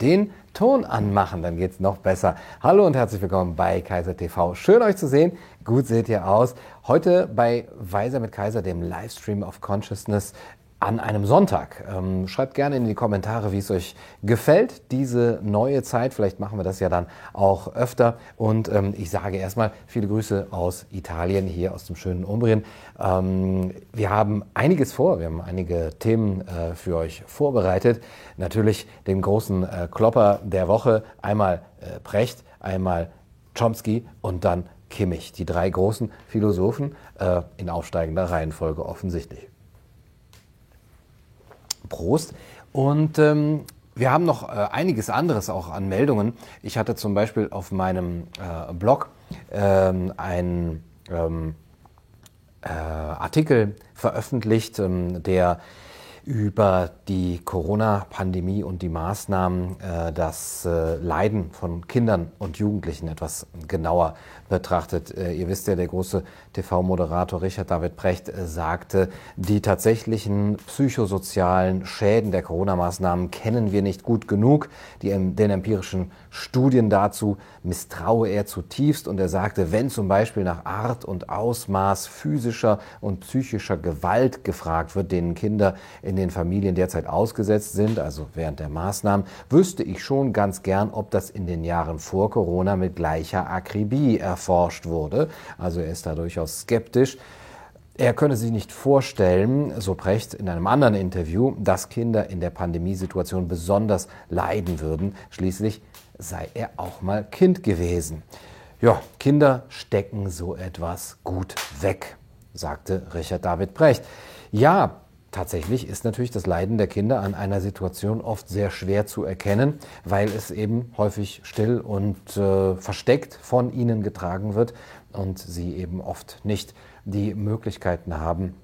den Ton anmachen, dann geht's noch besser. Hallo und herzlich willkommen bei Kaiser TV. Schön euch zu sehen. Gut seht ihr aus. Heute bei Weiser mit Kaiser, dem Livestream of Consciousness an einem Sonntag. Ähm, schreibt gerne in die Kommentare, wie es euch gefällt, diese neue Zeit. Vielleicht machen wir das ja dann auch öfter. Und ähm, ich sage erstmal viele Grüße aus Italien, hier aus dem schönen Umbrien. Ähm, wir haben einiges vor, wir haben einige Themen äh, für euch vorbereitet. Natürlich den großen äh, Klopper der Woche, einmal äh, Precht, einmal Chomsky und dann Kimmich. Die drei großen Philosophen äh, in aufsteigender Reihenfolge offensichtlich. Prost. Und ähm, wir haben noch äh, einiges anderes auch an Meldungen. Ich hatte zum Beispiel auf meinem äh, Blog ähm, einen ähm, äh, Artikel veröffentlicht, ähm, der über die Corona-Pandemie und die Maßnahmen äh, das äh, Leiden von Kindern und Jugendlichen etwas genauer betrachtet. Äh, ihr wisst ja, der große TV-Moderator Richard David Precht sagte, die tatsächlichen psychosozialen Schäden der Corona-Maßnahmen kennen wir nicht gut genug. Die, den empirischen Studien dazu misstraue er zutiefst und er sagte, wenn zum Beispiel nach Art und Ausmaß physischer und psychischer Gewalt gefragt wird, denen Kinder in den Familien derzeit ausgesetzt sind, also während der Maßnahmen, wüsste ich schon ganz gern, ob das in den Jahren vor Corona mit gleicher Akribie erforscht wurde. Also er ist da durchaus skeptisch. Er könne sich nicht vorstellen, so Precht in einem anderen Interview, dass Kinder in der Pandemiesituation besonders leiden würden. Schließlich sei er auch mal Kind gewesen. Ja, Kinder stecken so etwas gut weg, sagte Richard David Brecht. Ja, Tatsächlich ist natürlich das Leiden der Kinder an einer Situation oft sehr schwer zu erkennen, weil es eben häufig still und äh, versteckt von ihnen getragen wird und sie eben oft nicht die Möglichkeiten haben,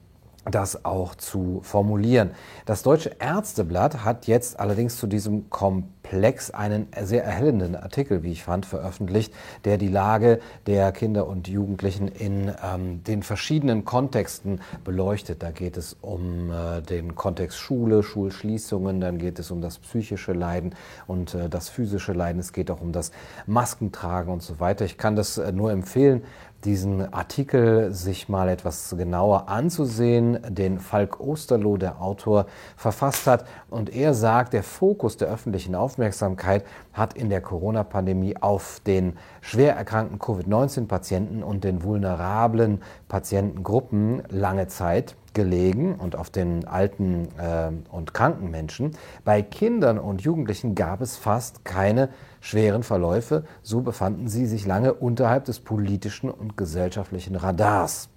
das auch zu formulieren. Das Deutsche Ärzteblatt hat jetzt allerdings zu diesem Komplex einen sehr erhellenden Artikel, wie ich fand, veröffentlicht, der die Lage der Kinder und Jugendlichen in ähm, den verschiedenen Kontexten beleuchtet. Da geht es um äh, den Kontext Schule, Schulschließungen, dann geht es um das psychische Leiden und äh, das physische Leiden. Es geht auch um das Maskentragen und so weiter. Ich kann das äh, nur empfehlen, diesen Artikel sich mal etwas genauer anzusehen, den Falk Osterloh, der Autor, verfasst hat. Und er sagt, der Fokus der öffentlichen Aufmerksamkeit hat in der Corona-Pandemie auf den schwer erkrankten Covid-19-Patienten und den vulnerablen Patientengruppen lange Zeit gelegen und auf den alten äh, und kranken Menschen. Bei Kindern und Jugendlichen gab es fast keine schweren Verläufe. So befanden sie sich lange unterhalb des politischen und gesellschaftlichen Radars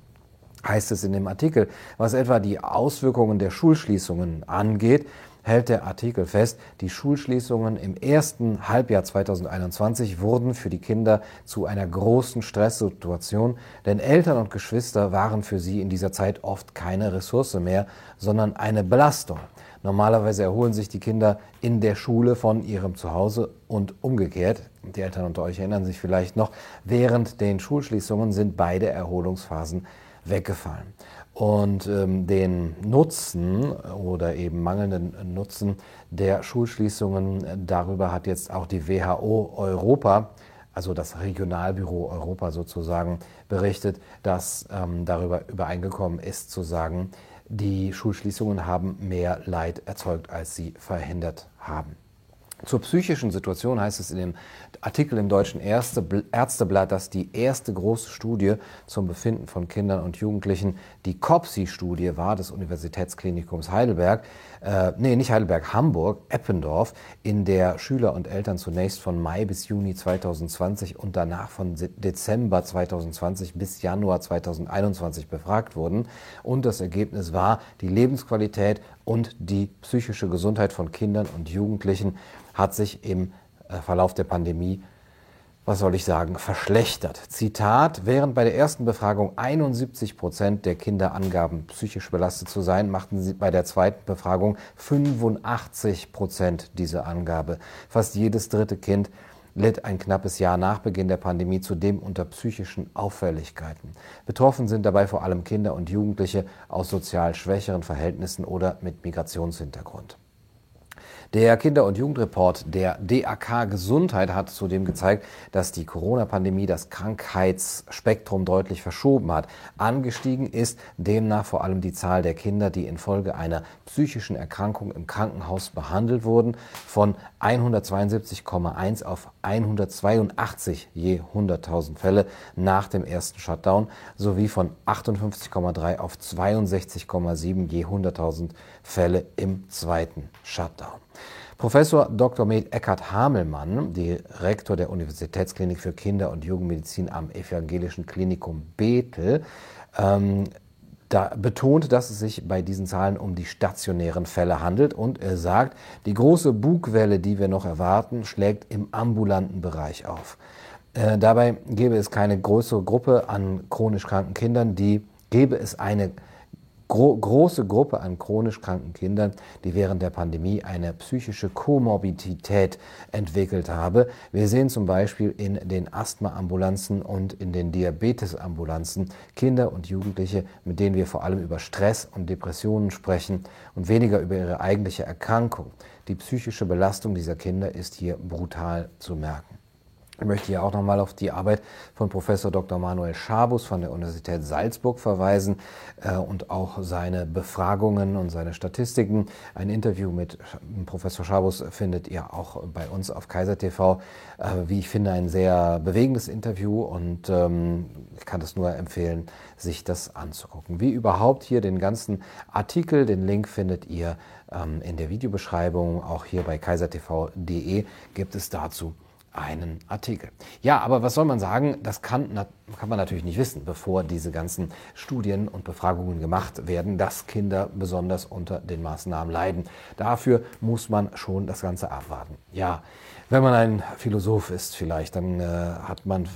heißt es in dem Artikel. Was etwa die Auswirkungen der Schulschließungen angeht, hält der Artikel fest, die Schulschließungen im ersten Halbjahr 2021 wurden für die Kinder zu einer großen Stresssituation, denn Eltern und Geschwister waren für sie in dieser Zeit oft keine Ressource mehr, sondern eine Belastung. Normalerweise erholen sich die Kinder in der Schule von ihrem Zuhause und umgekehrt. Die Eltern unter euch erinnern sich vielleicht noch, während den Schulschließungen sind beide Erholungsphasen weggefallen. Und ähm, den Nutzen oder eben mangelnden Nutzen der Schulschließungen, darüber hat jetzt auch die WHO Europa, also das Regionalbüro Europa sozusagen, berichtet, dass ähm, darüber übereingekommen ist zu sagen, die Schulschließungen haben mehr Leid erzeugt, als sie verhindert haben. Zur psychischen Situation heißt es in dem Artikel im Deutschen Ärzteblatt, dass die erste große Studie zum Befinden von Kindern und Jugendlichen die COPSI-Studie war des Universitätsklinikums Heidelberg, äh, nee, nicht Heidelberg, Hamburg, Eppendorf, in der Schüler und Eltern zunächst von Mai bis Juni 2020 und danach von Dezember 2020 bis Januar 2021 befragt wurden. Und das Ergebnis war, die Lebensqualität und die psychische Gesundheit von Kindern und Jugendlichen hat sich im Verlauf der Pandemie, was soll ich sagen, verschlechtert. Zitat, während bei der ersten Befragung 71 Prozent der Kinder angaben, psychisch belastet zu sein, machten sie bei der zweiten Befragung 85 Prozent diese Angabe. Fast jedes dritte Kind litt ein knappes Jahr nach Beginn der Pandemie zudem unter psychischen Auffälligkeiten. Betroffen sind dabei vor allem Kinder und Jugendliche aus sozial schwächeren Verhältnissen oder mit Migrationshintergrund. Der Kinder- und Jugendreport der DAK Gesundheit hat zudem gezeigt, dass die Corona-Pandemie das Krankheitsspektrum deutlich verschoben hat. Angestiegen ist demnach vor allem die Zahl der Kinder, die infolge einer psychischen Erkrankung im Krankenhaus behandelt wurden, von 172,1 auf 182 je 100.000 Fälle nach dem ersten Shutdown sowie von 58,3 auf 62,7 je 100.000 Fälle im zweiten Shutdown. Professor Dr. Med Eckhard Hamelmann, Direktor der Universitätsklinik für Kinder- und Jugendmedizin am Evangelischen Klinikum Bethel, ähm, da betont, dass es sich bei diesen Zahlen um die stationären Fälle handelt und er sagt, die große Bugwelle, die wir noch erwarten, schlägt im ambulanten Bereich auf. Äh, dabei gäbe es keine größere Gruppe an chronisch kranken Kindern, die gäbe es eine gro große Gruppe an chronisch kranken Kindern, die während der Pandemie eine psychische Komorbidität entwickelt habe. Wir sehen zum Beispiel in den Asthmaambulanzen und in den Diabetesambulanzen Kinder und Jugendliche, mit denen wir vor allem über Stress und Depressionen sprechen und weniger über ihre eigentliche Erkrankung. Die psychische Belastung dieser Kinder ist hier brutal zu merken. Ich möchte hier auch nochmal auf die Arbeit von Professor Dr. Manuel Schabus von der Universität Salzburg verweisen äh, und auch seine Befragungen und seine Statistiken. Ein Interview mit Professor Schabus findet ihr auch bei uns auf Kaiser TV. Äh, wie ich finde, ein sehr bewegendes Interview und ähm, ich kann es nur empfehlen, sich das anzugucken. Wie überhaupt hier den ganzen Artikel, den Link findet ihr ähm, in der Videobeschreibung. Auch hier bei kaisertv.de gibt es dazu einen Artikel. Ja, aber was soll man sagen? Das kann, kann man natürlich nicht wissen, bevor diese ganzen Studien und Befragungen gemacht werden, dass Kinder besonders unter den Maßnahmen leiden. Dafür muss man schon das Ganze abwarten. Ja, wenn man ein Philosoph ist vielleicht, dann äh, hat man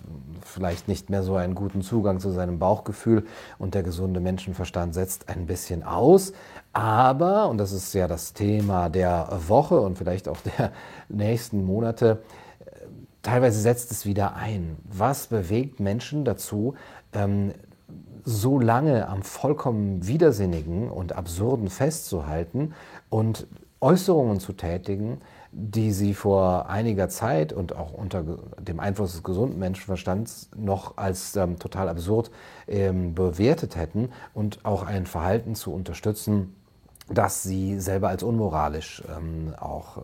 vielleicht nicht mehr so einen guten Zugang zu seinem Bauchgefühl und der gesunde Menschenverstand setzt ein bisschen aus. Aber, und das ist ja das Thema der Woche und vielleicht auch der nächsten Monate, teilweise setzt es wieder ein. Was bewegt Menschen dazu, ähm, so lange am vollkommen Widersinnigen und Absurden festzuhalten und Äußerungen zu tätigen, die sie vor einiger Zeit und auch unter dem Einfluss des gesunden Menschenverstands noch als ähm, total absurd ähm, bewertet hätten und auch ein Verhalten zu unterstützen, das sie selber als unmoralisch ähm, auch äh,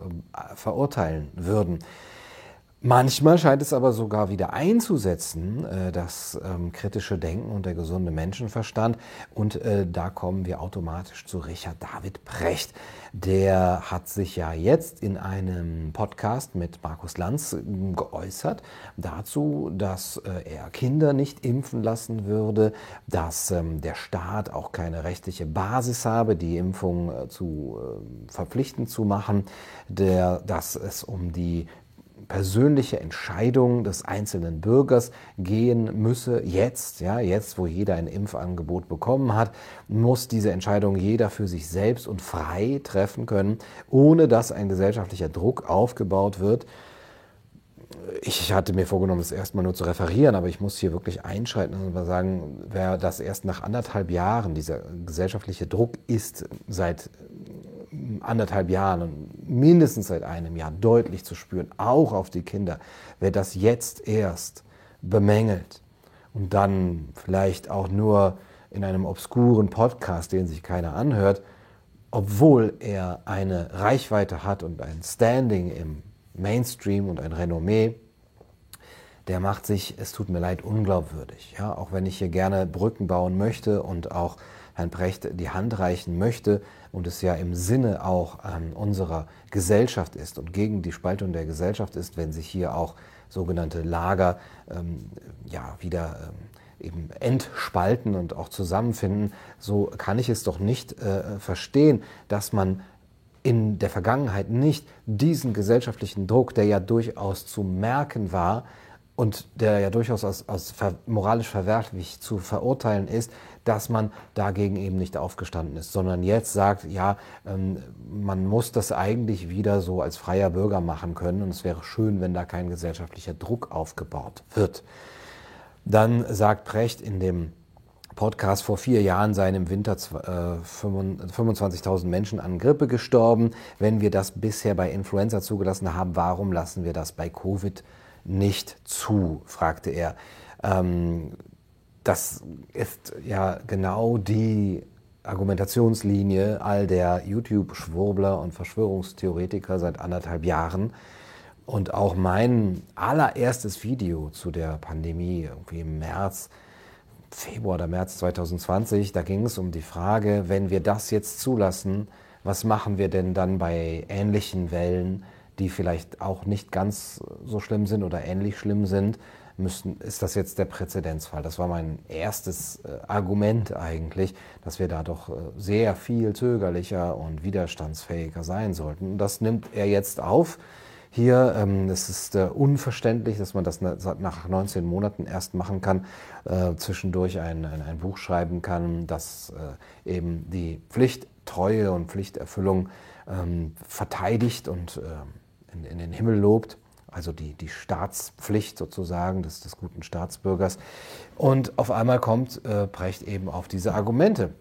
verurteilen würden. Manchmal scheint es aber sogar wieder einzusetzen, äh, das ähm, kritische Denken und der gesunde Menschenverstand. Und äh, da kommen wir automatisch zu Richard David Precht. Der hat sich ja jetzt in einem Podcast mit Markus Lanz ähm, geäußert dazu, dass äh, er Kinder nicht impfen lassen würde, dass ähm, der Staat auch keine rechtliche Basis habe, die Impfung zu verpflichtend zu machen, der, dass es um die persönliche Entscheidung des einzelnen Bürgers gehen müsse. Jetzt, ja, jetzt, wo jeder ein Impfangebot bekommen hat, muss diese Entscheidung jeder für sich selbst und frei treffen können, ohne dass ein gesellschaftlicher Druck aufgebaut wird. Ich hatte mir vorgenommen, das erstmal nur zu referieren, aber ich muss hier wirklich einschreiten und sagen, wer das erst nach anderthalb Jahren, dieser gesellschaftliche Druck ist seit anderthalb Jahren und mindestens seit einem Jahr deutlich zu spüren, auch auf die Kinder. Wer das jetzt erst bemängelt und dann vielleicht auch nur in einem obskuren Podcast, den sich keiner anhört, obwohl er eine Reichweite hat und ein Standing im Mainstream und ein Renommee, der macht sich, es tut mir leid, unglaubwürdig. Ja, auch wenn ich hier gerne Brücken bauen möchte und auch Herrn Brecht die Hand reichen möchte und es ja im Sinne auch ähm, unserer Gesellschaft ist und gegen die Spaltung der Gesellschaft ist, wenn sich hier auch sogenannte Lager ähm, ja, wieder ähm, eben entspalten und auch zusammenfinden, so kann ich es doch nicht äh, verstehen, dass man in der Vergangenheit nicht diesen gesellschaftlichen Druck, der ja durchaus zu merken war, und der ja durchaus als, als moralisch verwerflich zu verurteilen ist, dass man dagegen eben nicht aufgestanden ist, sondern jetzt sagt, ja, ähm, man muss das eigentlich wieder so als freier Bürger machen können und es wäre schön, wenn da kein gesellschaftlicher Druck aufgebaut wird. Dann sagt Precht in dem Podcast vor vier Jahren seien im Winter 25.000 äh, Menschen an Grippe gestorben. Wenn wir das bisher bei Influenza zugelassen haben, warum lassen wir das bei Covid nicht zu, fragte er. Ähm, das ist ja genau die Argumentationslinie all der YouTube-Schwurbler und Verschwörungstheoretiker seit anderthalb Jahren. Und auch mein allererstes Video zu der Pandemie, irgendwie im März, Februar oder März 2020, da ging es um die Frage, wenn wir das jetzt zulassen, was machen wir denn dann bei ähnlichen Wellen? die vielleicht auch nicht ganz so schlimm sind oder ähnlich schlimm sind, müssen, ist das jetzt der Präzedenzfall. Das war mein erstes äh, Argument eigentlich, dass wir da doch äh, sehr viel zögerlicher und widerstandsfähiger sein sollten. Und das nimmt er jetzt auf. Hier, ähm, es ist äh, unverständlich, dass man das nach 19 Monaten erst machen kann, äh, zwischendurch ein, ein, ein, Buch schreiben kann, das äh, eben die Pflichttreue und Pflichterfüllung ähm, verteidigt und ähm, in, in den Himmel lobt, also die, die Staatspflicht sozusagen des, des guten Staatsbürgers. Und auf einmal kommt äh, Brecht eben auf diese Argumente.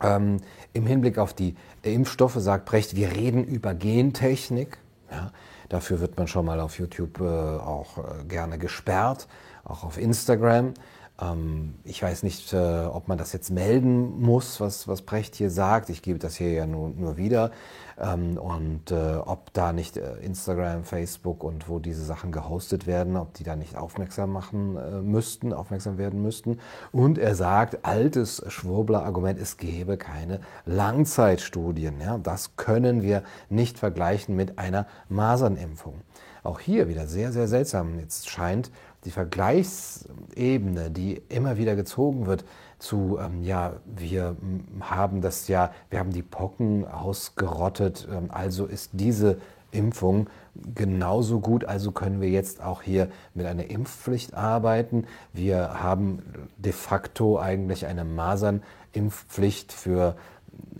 Ähm, Im Hinblick auf die Impfstoffe sagt Brecht, wir reden über Gentechnik. Ja, dafür wird man schon mal auf YouTube äh, auch äh, gerne gesperrt, auch auf Instagram. Ähm, ich weiß nicht, äh, ob man das jetzt melden muss, was, was Brecht hier sagt. Ich gebe das hier ja nur, nur wieder. Ähm, und äh, ob da nicht äh, Instagram, Facebook und wo diese Sachen gehostet werden, ob die da nicht aufmerksam machen müssten, aufmerksam werden müssten. Und er sagt, altes Schwurbler-Argument, es gäbe keine Langzeitstudien. Ja? Das können wir nicht vergleichen mit einer Masernimpfung. Auch hier wieder sehr, sehr seltsam. Jetzt scheint die Vergleichsebene, die immer wieder gezogen wird, zu, ähm, ja, wir haben das ja, wir haben die Pocken ausgerottet, ähm, also ist diese Impfung genauso gut, also können wir jetzt auch hier mit einer Impfpflicht arbeiten. Wir haben de facto eigentlich eine Masernimpfpflicht für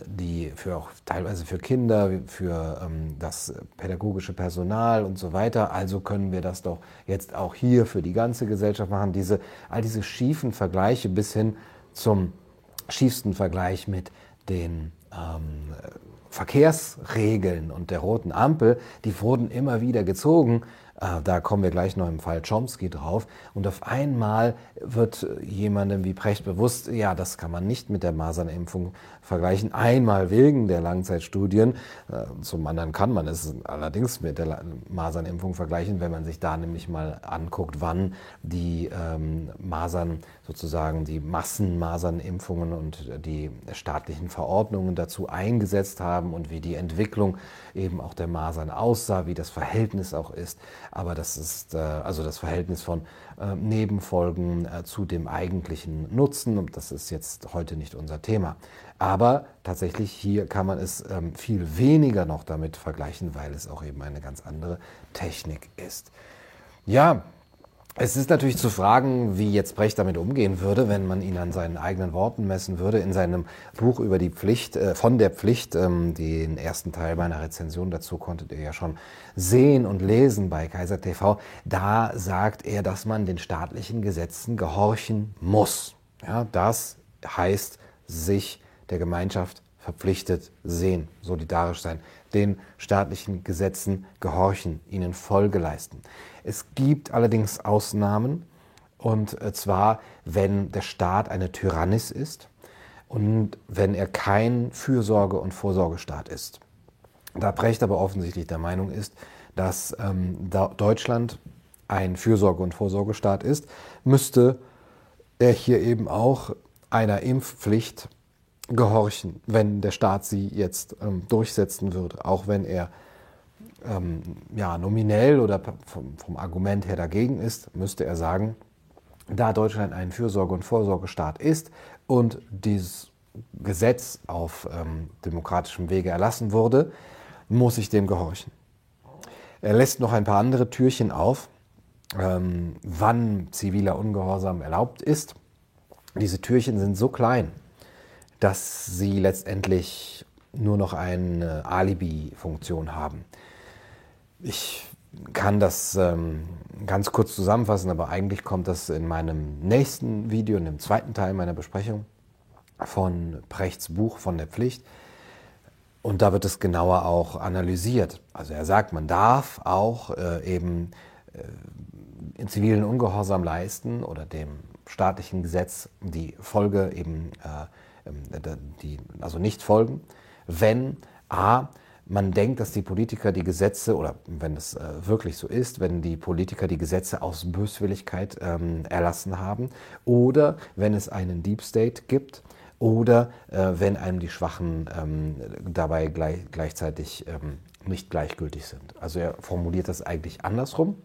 die für auch teilweise für Kinder, für ähm, das pädagogische Personal und so weiter. Also können wir das doch jetzt auch hier für die ganze Gesellschaft machen. Diese, all diese schiefen Vergleiche bis hin zum schiefsten Vergleich mit den ähm, Verkehrsregeln und der roten Ampel, die wurden immer wieder gezogen. Äh, da kommen wir gleich noch im Fall Chomsky drauf. Und auf einmal wird jemandem wie Precht bewusst, ja, das kann man nicht mit der Masernimpfung vergleichen. Einmal wegen der Langzeitstudien. Äh, zum anderen kann man es allerdings mit der Masernimpfung vergleichen, wenn man sich da nämlich mal anguckt, wann die ähm, Masern sozusagen die Massenmasernimpfungen und die staatlichen Verordnungen dazu eingesetzt haben und wie die Entwicklung eben auch der Masern aussah, wie das Verhältnis auch ist. Aber das ist äh, also das Verhältnis von äh, Nebenfolgen äh, zu dem eigentlichen Nutzen. Und das ist jetzt heute nicht unser Thema. Aber tatsächlich hier kann man es ähm, viel weniger noch damit vergleichen, weil es auch eben eine ganz andere Technik ist. Ja, es ist natürlich zu fragen, wie jetzt Brecht damit umgehen würde, wenn man ihn an seinen eigenen Worten messen würde. In seinem Buch über die Pflicht, äh, von der Pflicht, ähm, den ersten Teil meiner Rezension dazu konntet ihr ja schon sehen und lesen bei Kaiser TV. Da sagt er, dass man den staatlichen Gesetzen gehorchen muss. Ja, das heißt, sich der Gemeinschaft verpflichtet sehen, solidarisch sein, den staatlichen Gesetzen gehorchen, ihnen Folge leisten. Es gibt allerdings Ausnahmen, und äh, zwar, wenn der Staat eine Tyrannis ist und wenn er kein Fürsorge- und Vorsorgestaat ist. Da Brecht aber offensichtlich der Meinung ist, dass ähm, Deutschland ein Fürsorge- und Vorsorgestaat ist, müsste er hier eben auch einer Impfpflicht gehorchen, wenn der Staat sie jetzt ähm, durchsetzen würde, auch wenn er ähm, ja, nominell oder vom, vom Argument her dagegen ist, müsste er sagen, da Deutschland ein Fürsorge- und Vorsorgestaat ist und dieses Gesetz auf ähm, demokratischem Wege erlassen wurde, muss ich dem gehorchen. Er lässt noch ein paar andere Türchen auf, ähm, wann ziviler Ungehorsam erlaubt ist. Diese Türchen sind so klein, dass sie letztendlich nur noch eine Alibi-Funktion haben. Ich kann das ähm, ganz kurz zusammenfassen, aber eigentlich kommt das in meinem nächsten Video, in dem zweiten Teil meiner Besprechung von Prechts Buch von der Pflicht. Und da wird es genauer auch analysiert. Also er sagt, man darf auch äh, eben äh, in zivilen Ungehorsam leisten oder dem staatlichen Gesetz die Folge eben, äh, die, also nicht folgen, wenn a man denkt, dass die Politiker die Gesetze, oder wenn es äh, wirklich so ist, wenn die Politiker die Gesetze aus Böswilligkeit ähm, erlassen haben, oder wenn es einen Deep State gibt, oder äh, wenn einem die Schwachen ähm, dabei gleich, gleichzeitig ähm, nicht gleichgültig sind. Also er formuliert das eigentlich andersrum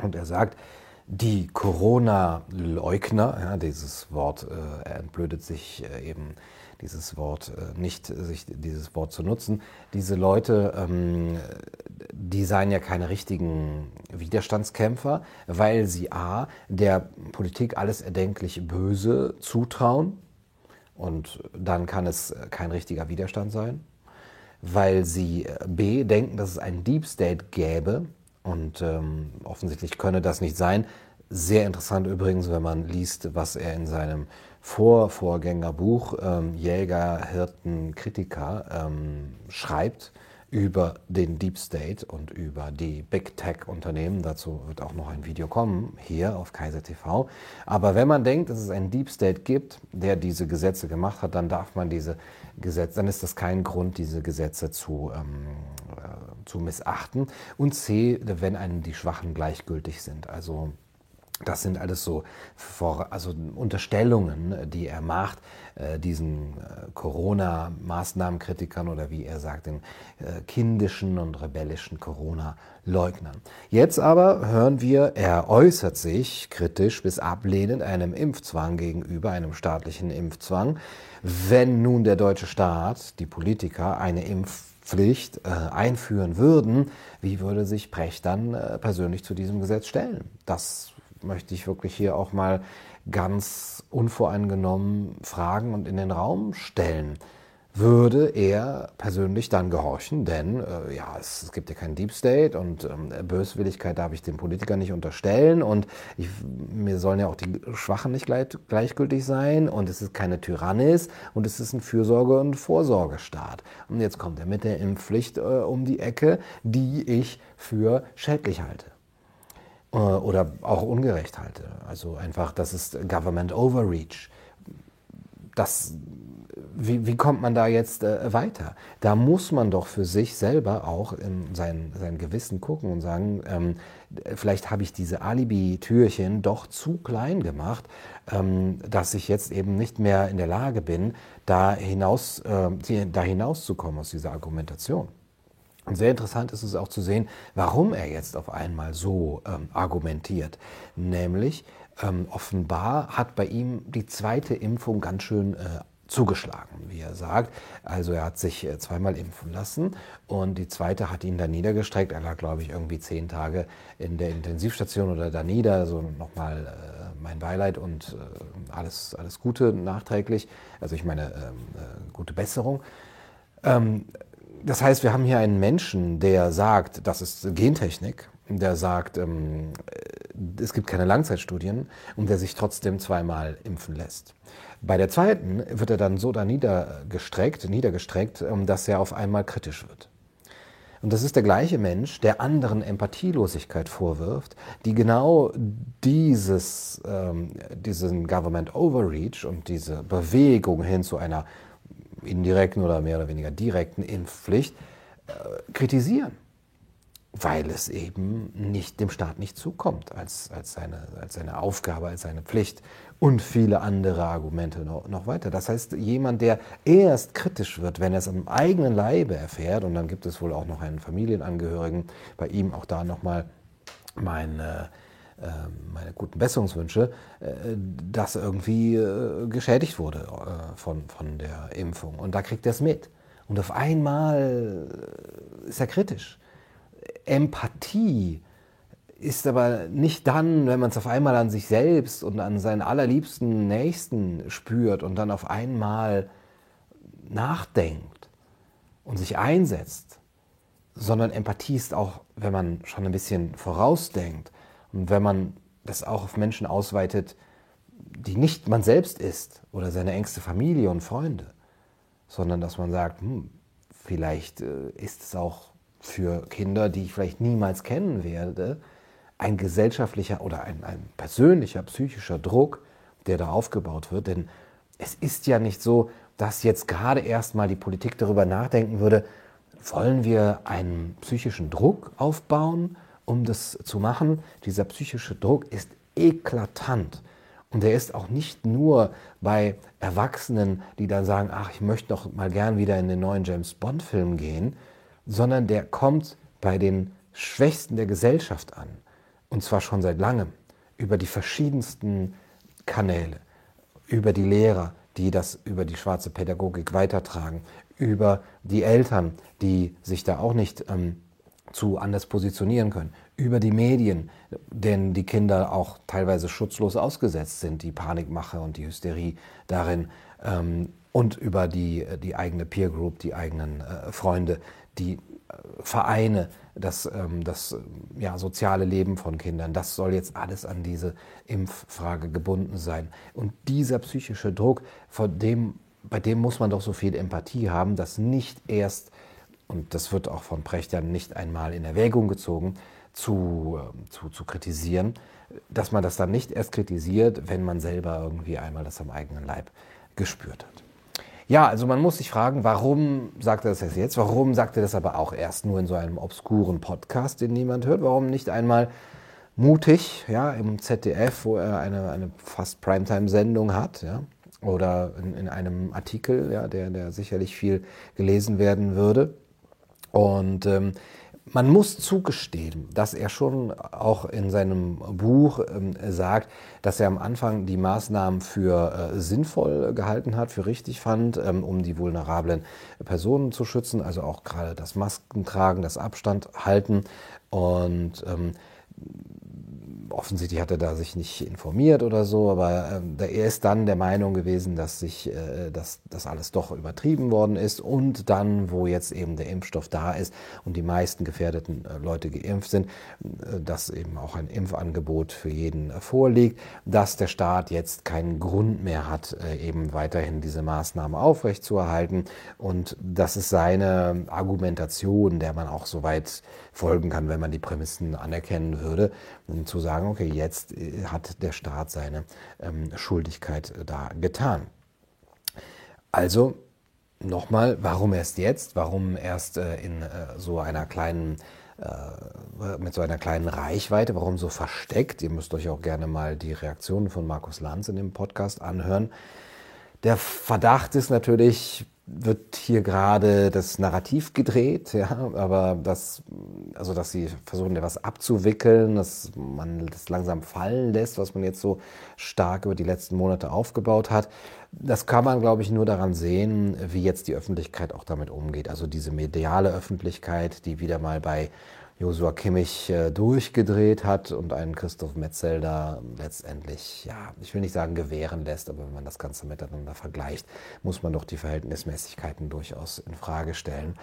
und er sagt, die Corona-Leugner, ja, dieses Wort äh, entblödet sich äh, eben dieses Wort äh, nicht, sich dieses Wort zu nutzen. Diese Leute, ähm, die seien ja keine richtigen Widerstandskämpfer, weil sie a der Politik alles erdenklich Böse zutrauen und dann kann es kein richtiger Widerstand sein, weil sie äh, b denken, dass es einen Deep State gäbe und ähm, offensichtlich könne das nicht sein. Sehr interessant übrigens, wenn man liest, was er in seinem Vorvorgängerbuch ähm, Jäger, Hirten, Kritiker ähm, schreibt über den Deep State und über die Big Tech-Unternehmen. Dazu wird auch noch ein Video kommen, hier auf Kaiser TV. Aber wenn man denkt, dass es einen Deep State gibt, der diese Gesetze gemacht hat, dann darf man diese Gesetze, dann ist das kein Grund, diese Gesetze zu, ähm, äh, zu missachten. Und C, wenn einem die Schwachen gleichgültig sind. Also das sind alles so vor, also Unterstellungen, die er macht, äh, diesen äh, Corona-Maßnahmenkritikern oder wie er sagt, den äh, kindischen und rebellischen Corona-Leugnern. Jetzt aber hören wir, er äußert sich kritisch bis ablehnend einem Impfzwang gegenüber, einem staatlichen Impfzwang. Wenn nun der deutsche Staat, die Politiker, eine Impfpflicht äh, einführen würden, wie würde sich Brecht dann äh, persönlich zu diesem Gesetz stellen? Das möchte ich wirklich hier auch mal ganz unvoreingenommen fragen und in den Raum stellen. Würde er persönlich dann gehorchen? Denn äh, ja, es, es, gibt ja keinen Deep State und ähm, Böswilligkeit darf ich den Politikern nicht unterstellen und ich, mir sollen ja auch die Schwachen nicht gleich, gleichgültig sein und es ist keine Tyrannis und es ist ein Fürsorge- und Vorsorgestaat. Und jetzt kommt er mit der Impfpflicht äh, um die Ecke, die ich für schädlich halte. Äh, oder auch ungerecht halte. Also einfach, das ist Government Overreach. Das, wie, wie kommt man da jetzt äh, weiter? Da muss man doch für sich selber auch in sein, sein Gewissen gucken und sagen, ähm, vielleicht habe ich diese Alibi-Türchen doch zu klein gemacht, ähm, dass ich jetzt eben nicht mehr in der Lage bin, da hinaus, äh, da hinauszukommen aus dieser Argumentation. Und sehr interessant ist es auch zu sehen, warum er jetzt auf einmal so ähm, argumentiert. Nämlich, ähm, offenbar hat bei ihm die zweite Impfung ganz schön äh, zugeschlagen, wie er sagt. Also er hat sich äh, zweimal impfen lassen und die zweite hat ihn da niedergestreckt. Er lag, glaube ich, irgendwie zehn Tage in der Intensivstation oder da nieder. Also nochmal äh, mein Beileid und äh, alles, alles Gute nachträglich. Also ich meine, ähm, äh, gute Besserung. Ähm, das heißt, wir haben hier einen Menschen, der sagt, das ist Gentechnik, der sagt, ähm, äh, es gibt keine Langzeitstudien und der sich trotzdem zweimal impfen lässt. Bei der zweiten wird er dann so da niedergestreckt, niedergestreckt, ähm, dass er auf einmal kritisch wird. Und das ist der gleiche Mensch, der anderen Empathielosigkeit vorwirft, die genau dieses, ähm, diesen Government Overreach und diese Bewegung hin zu einer indirekten oder mehr oder weniger direkten Impfpflicht äh, kritisieren. Weil es eben nicht dem Staat nicht zukommt als, als, seine, als seine Aufgabe, als seine Pflicht und viele andere Argumente noch, noch weiter. Das heißt, jemand, der erst kritisch wird, wenn er es am eigenen Leibe erfährt, und dann gibt es wohl auch noch einen Familienangehörigen, bei ihm auch da nochmal meine, äh, meine guten Besserungswünsche, äh, dass irgendwie äh, geschädigt wurde von, von der Impfung. Und da kriegt er es mit. Und auf einmal ist er kritisch. Empathie ist aber nicht dann, wenn man es auf einmal an sich selbst und an seinen allerliebsten Nächsten spürt und dann auf einmal nachdenkt und sich einsetzt, sondern Empathie ist auch, wenn man schon ein bisschen vorausdenkt und wenn man das auch auf Menschen ausweitet, die nicht man selbst ist oder seine engste Familie und Freunde, sondern dass man sagt, hm, vielleicht äh, ist es auch für Kinder, die ich vielleicht niemals kennen werde, ein gesellschaftlicher oder ein, ein persönlicher psychischer Druck, der da aufgebaut wird. Denn es ist ja nicht so, dass jetzt gerade erst mal die Politik darüber nachdenken würde, wollen wir einen psychischen Druck aufbauen, um das zu machen? Dieser psychische Druck ist eklatant. Und er ist auch nicht nur bei Erwachsenen, die dann sagen, ach, ich möchte doch mal gern wieder in den neuen James Bond-Film gehen, sondern der kommt bei den Schwächsten der Gesellschaft an. Und zwar schon seit langem. Über die verschiedensten Kanäle. Über die Lehrer, die das über die schwarze Pädagogik weitertragen. Über die Eltern, die sich da auch nicht ähm, zu anders positionieren können. Über die Medien, denn die Kinder auch teilweise schutzlos ausgesetzt sind, die Panikmache und die Hysterie darin. Ähm, und über die, die eigene Peer Group, die eigenen äh, Freunde, die äh, Vereine, das, ähm, das ja, soziale Leben von Kindern, das soll jetzt alles an diese Impffrage gebunden sein. Und dieser psychische Druck, von dem, bei dem muss man doch so viel Empathie haben, dass nicht erst, und das wird auch von Precht ja nicht einmal in Erwägung gezogen, zu, ähm, zu, zu kritisieren, dass man das dann nicht erst kritisiert, wenn man selber irgendwie einmal das am eigenen Leib gespürt hat. Ja, also man muss sich fragen, warum sagt er das jetzt? Warum sagt er das aber auch erst nur in so einem obskuren Podcast, den niemand hört? Warum nicht einmal mutig, ja, im ZDF, wo er eine, eine fast Primetime-Sendung hat, ja, oder in, in, einem Artikel, ja, der, der sicherlich viel gelesen werden würde. Und ähm, man muss zugestehen, dass er schon auch in seinem Buch ähm, sagt, dass er am Anfang die Maßnahmen für äh, sinnvoll gehalten hat, für richtig fand, ähm, um die vulnerablen Personen zu schützen, also auch gerade das Maskentragen, das Abstand halten. Und ähm, offensichtlich hat er da sich nicht informiert oder so, aber ähm, er ist dann der Meinung gewesen, dass sich äh, dass das alles doch übertrieben worden ist und dann, wo jetzt eben der Impfstoff da ist und die meisten gefährdeten äh, Leute geimpft sind, äh, dass eben auch ein Impfangebot für jeden äh, vorliegt, dass der Staat jetzt keinen Grund mehr hat, äh, eben weiterhin diese Maßnahmen aufrechtzuerhalten. Und das ist seine Argumentation, der man auch soweit folgen kann, wenn man die Prämissen anerkennen würde, zu sagen, okay, jetzt äh, hat der Staat seine ähm, Schuldigkeit äh, da getan. Also nochmal, warum erst jetzt? Warum erst äh, in äh, so einer kleinen äh, mit so einer kleinen Reichweite, warum so versteckt? Ihr müsst euch auch gerne mal die Reaktionen von Markus Lanz in dem Podcast anhören. Der Verdacht ist natürlich, wird hier gerade das Narrativ gedreht, ja, aber das, also dass sie versuchen, etwas abzuwickeln, dass man das langsam fallen lässt, was man jetzt so stark über die letzten Monate aufgebaut hat. Das kann man, glaube ich, nur daran sehen, wie jetzt die Öffentlichkeit auch damit umgeht. Also diese mediale Öffentlichkeit, die wieder mal bei Josua Kimmich äh, durchgedreht hat und einen Christoph Metzelder letztendlich, ja, ich will nicht sagen gewähren lässt, aber wenn man das Ganze miteinander vergleicht, muss man doch die Verhältnismäßigkeiten durchaus in Frage stellen.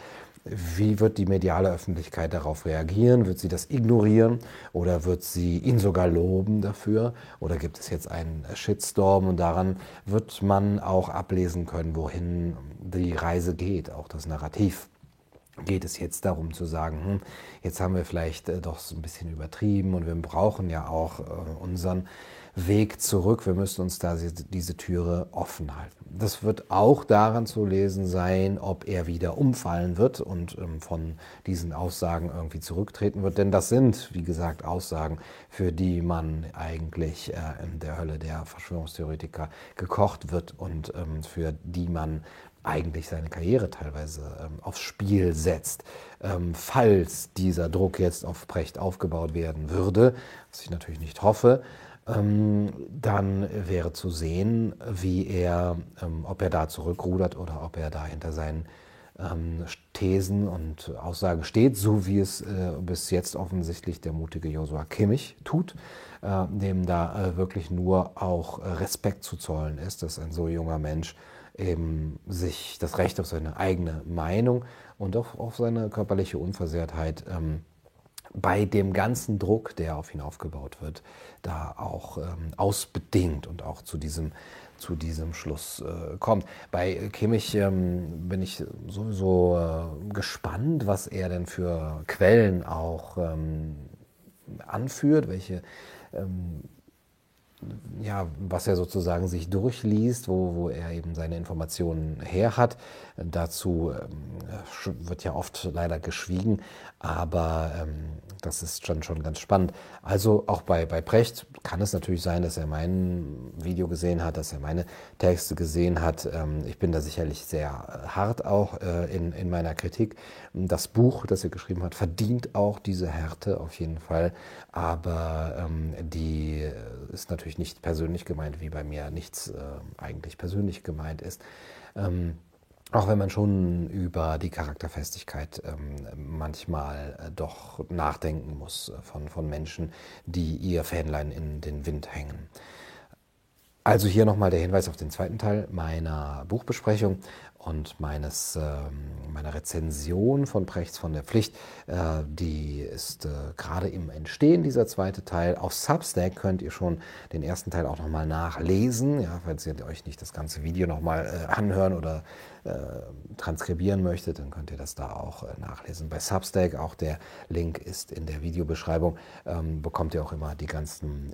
Wie wird die mediale Öffentlichkeit darauf reagieren? Wird sie das ignorieren oder wird sie ihn sogar loben dafür? Oder gibt es jetzt einen Shitstorm und daran wird man auch ablesen können, wohin die Reise geht, auch das Narrativ geht es jetzt darum zu sagen, hm, jetzt haben wir vielleicht äh, doch so ein bisschen übertrieben und wir brauchen ja auch äh, unseren Weg zurück. Wir müssen uns da diese Türe offen halten. Das wird auch daran zu lesen sein, ob er wieder umfallen wird und ähm, von diesen Aussagen irgendwie zurücktreten wird. Denn das sind, wie gesagt, Aussagen, für die man eigentlich äh, in der Hölle der Verschwörungstheoretiker gekocht wird und ähm, für die man eigentlich seine Karriere teilweise ähm, aufs Spiel setzt. Ähm, falls dieser Druck jetzt auf Brecht aufgebaut werden würde, was ich natürlich nicht hoffe, ähm, dann wäre zu sehen, wie er, ähm, ob er da zurückrudert oder ob er da hinter seinen ähm, Thesen und Aussagen steht, so wie es äh, bis jetzt offensichtlich der mutige Josua Kimmich tut, äh, dem da äh, wirklich nur auch äh, Respekt zu zollen ist, dass ein so junger Mensch eben sich das Recht auf seine eigene Meinung und auch auf seine körperliche Unversehrtheit ähm, bei dem ganzen Druck, der auf ihn aufgebaut wird, da auch ähm, ausbedingt und auch zu diesem, zu diesem Schluss äh, kommt. Bei Kimmich ähm, bin ich sowieso äh, gespannt, was er denn für Quellen auch ähm, anführt, welche ähm, ja, was er sozusagen sich durchliest, wo, wo er eben seine Informationen her hat. Dazu ähm, wird ja oft leider geschwiegen, aber ähm, das ist schon, schon ganz spannend. Also auch bei, bei Precht kann es natürlich sein, dass er mein Video gesehen hat, dass er meine Texte gesehen hat. Ähm, ich bin da sicherlich sehr hart auch äh, in, in meiner Kritik. Das Buch, das er geschrieben hat, verdient auch diese Härte auf jeden Fall, aber die ist natürlich nicht persönlich gemeint, wie bei mir nichts äh, eigentlich persönlich gemeint ist. Ähm, auch wenn man schon über die Charakterfestigkeit ähm, manchmal äh, doch nachdenken muss äh, von, von Menschen, die ihr Fähnlein in den Wind hängen. Also hier nochmal der Hinweis auf den zweiten Teil meiner Buchbesprechung und meines, äh, meiner Rezension von Prechts von der Pflicht. Äh, die ist äh, gerade im Entstehen, dieser zweite Teil. Auf Substack könnt ihr schon den ersten Teil auch nochmal nachlesen, ja, falls ihr euch nicht das ganze Video nochmal äh, anhören oder äh, transkribieren möchtet, dann könnt ihr das da auch äh, nachlesen. Bei Substack, auch der Link ist in der Videobeschreibung, ähm, bekommt ihr auch immer die ganzen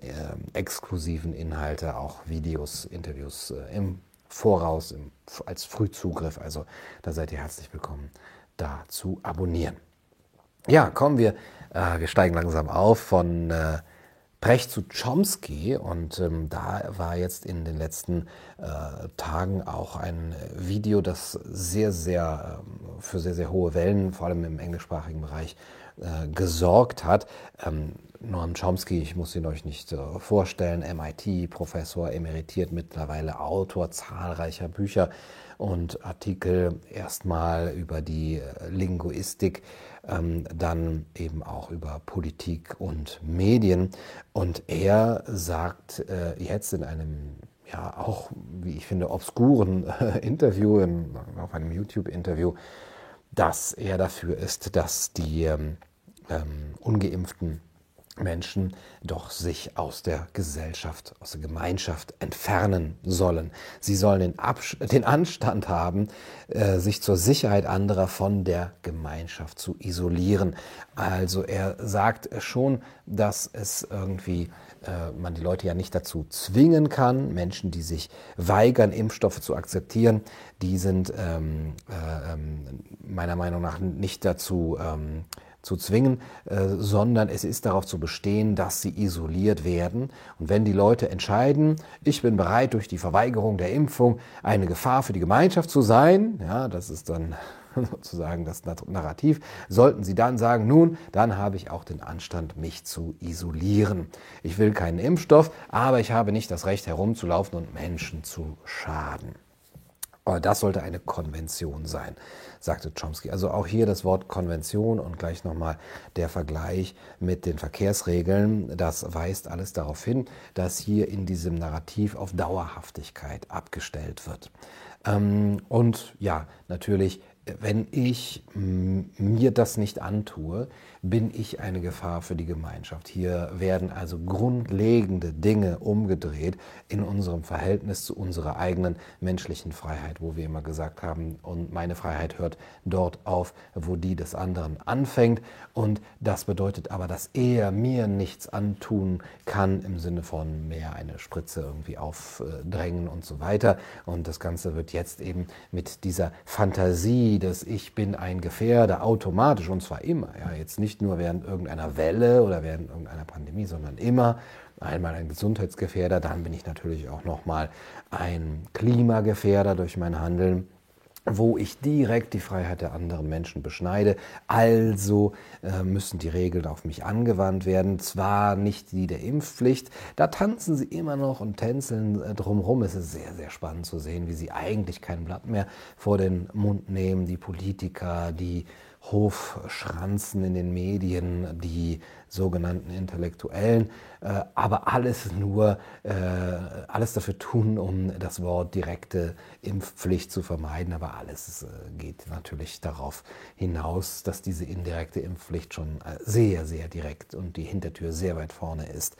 exklusiven Inhalte, auch Videos, Interviews im Voraus im, als Frühzugriff. Also da seid ihr herzlich willkommen, da zu abonnieren. Ja, kommen wir, äh, wir steigen langsam auf von äh, Brecht zu Chomsky und ähm, da war jetzt in den letzten äh, Tagen auch ein Video, das sehr, sehr äh, für sehr, sehr hohe Wellen, vor allem im englischsprachigen Bereich, äh, gesorgt hat. Ähm, Noam Chomsky, ich muss ihn euch nicht äh, vorstellen, MIT-Professor, emeritiert mittlerweile Autor zahlreicher Bücher und Artikel, erstmal über die äh, Linguistik, ähm, dann eben auch über Politik und Medien. Und er sagt äh, jetzt in einem ja auch, wie ich finde, obskuren Interview, in, auf einem YouTube-Interview, dass er dafür ist, dass die ähm, ähm ungeimpften Menschen doch sich aus der Gesellschaft, aus der Gemeinschaft entfernen sollen. Sie sollen den, Abs den Anstand haben, äh, sich zur Sicherheit anderer von der Gemeinschaft zu isolieren. Also er sagt schon, dass es irgendwie äh, man die Leute ja nicht dazu zwingen kann. Menschen, die sich weigern, Impfstoffe zu akzeptieren, die sind ähm, äh, ähm, meiner Meinung nach nicht dazu ähm, zu zwingen, äh, sondern es ist darauf zu bestehen, dass sie isoliert werden. Und wenn die Leute entscheiden, ich bin bereit, durch die Verweigerung der Impfung eine Gefahr für die Gemeinschaft zu sein, ja, das ist dann sozusagen das Narrativ, sollten sie dann sagen, nun, dann habe ich auch den Anstand, mich zu isolieren. Ich will keinen Impfstoff, aber ich habe nicht das Recht herumzulaufen und Menschen zu schaden. Aber das sollte eine Konvention sein, sagte Chomsky. Also auch hier das Wort Konvention und gleich nochmal der Vergleich mit den Verkehrsregeln. Das weist alles darauf hin, dass hier in diesem Narrativ auf Dauerhaftigkeit abgestellt wird. Ähm, und ja, natürlich wenn ich mir das nicht antue, bin ich eine Gefahr für die Gemeinschaft. Hier werden also grundlegende Dinge umgedreht in unserem Verhältnis zu unserer eigenen menschlichen Freiheit, wo wir immer gesagt haben, und meine Freiheit hört dort auf, wo die des anderen anfängt. Und das bedeutet aber, dass er mir nichts antun kann im Sinne von mehr eine Spritze irgendwie aufdrängen und so weiter. Und das Ganze wird jetzt eben mit dieser Fantasie, dass ich bin ein Gefährder automatisch und zwar immer, ja, jetzt nicht nicht nur während irgendeiner Welle oder während irgendeiner Pandemie, sondern immer einmal ein Gesundheitsgefährder, dann bin ich natürlich auch nochmal ein Klimagefährder durch mein Handeln wo ich direkt die Freiheit der anderen Menschen beschneide. Also äh, müssen die Regeln auf mich angewandt werden. Zwar nicht die der Impfpflicht, da tanzen sie immer noch und tänzeln äh, drumherum. Es ist sehr, sehr spannend zu sehen, wie sie eigentlich kein Blatt mehr vor den Mund nehmen. Die Politiker, die Hofschranzen in den Medien, die sogenannten Intellektuellen, äh, aber alles nur, äh, alles dafür tun, um das Wort direkte Impfpflicht zu vermeiden. Aber alles äh, geht natürlich darauf hinaus, dass diese indirekte Impfpflicht schon äh, sehr, sehr direkt und die Hintertür sehr weit vorne ist.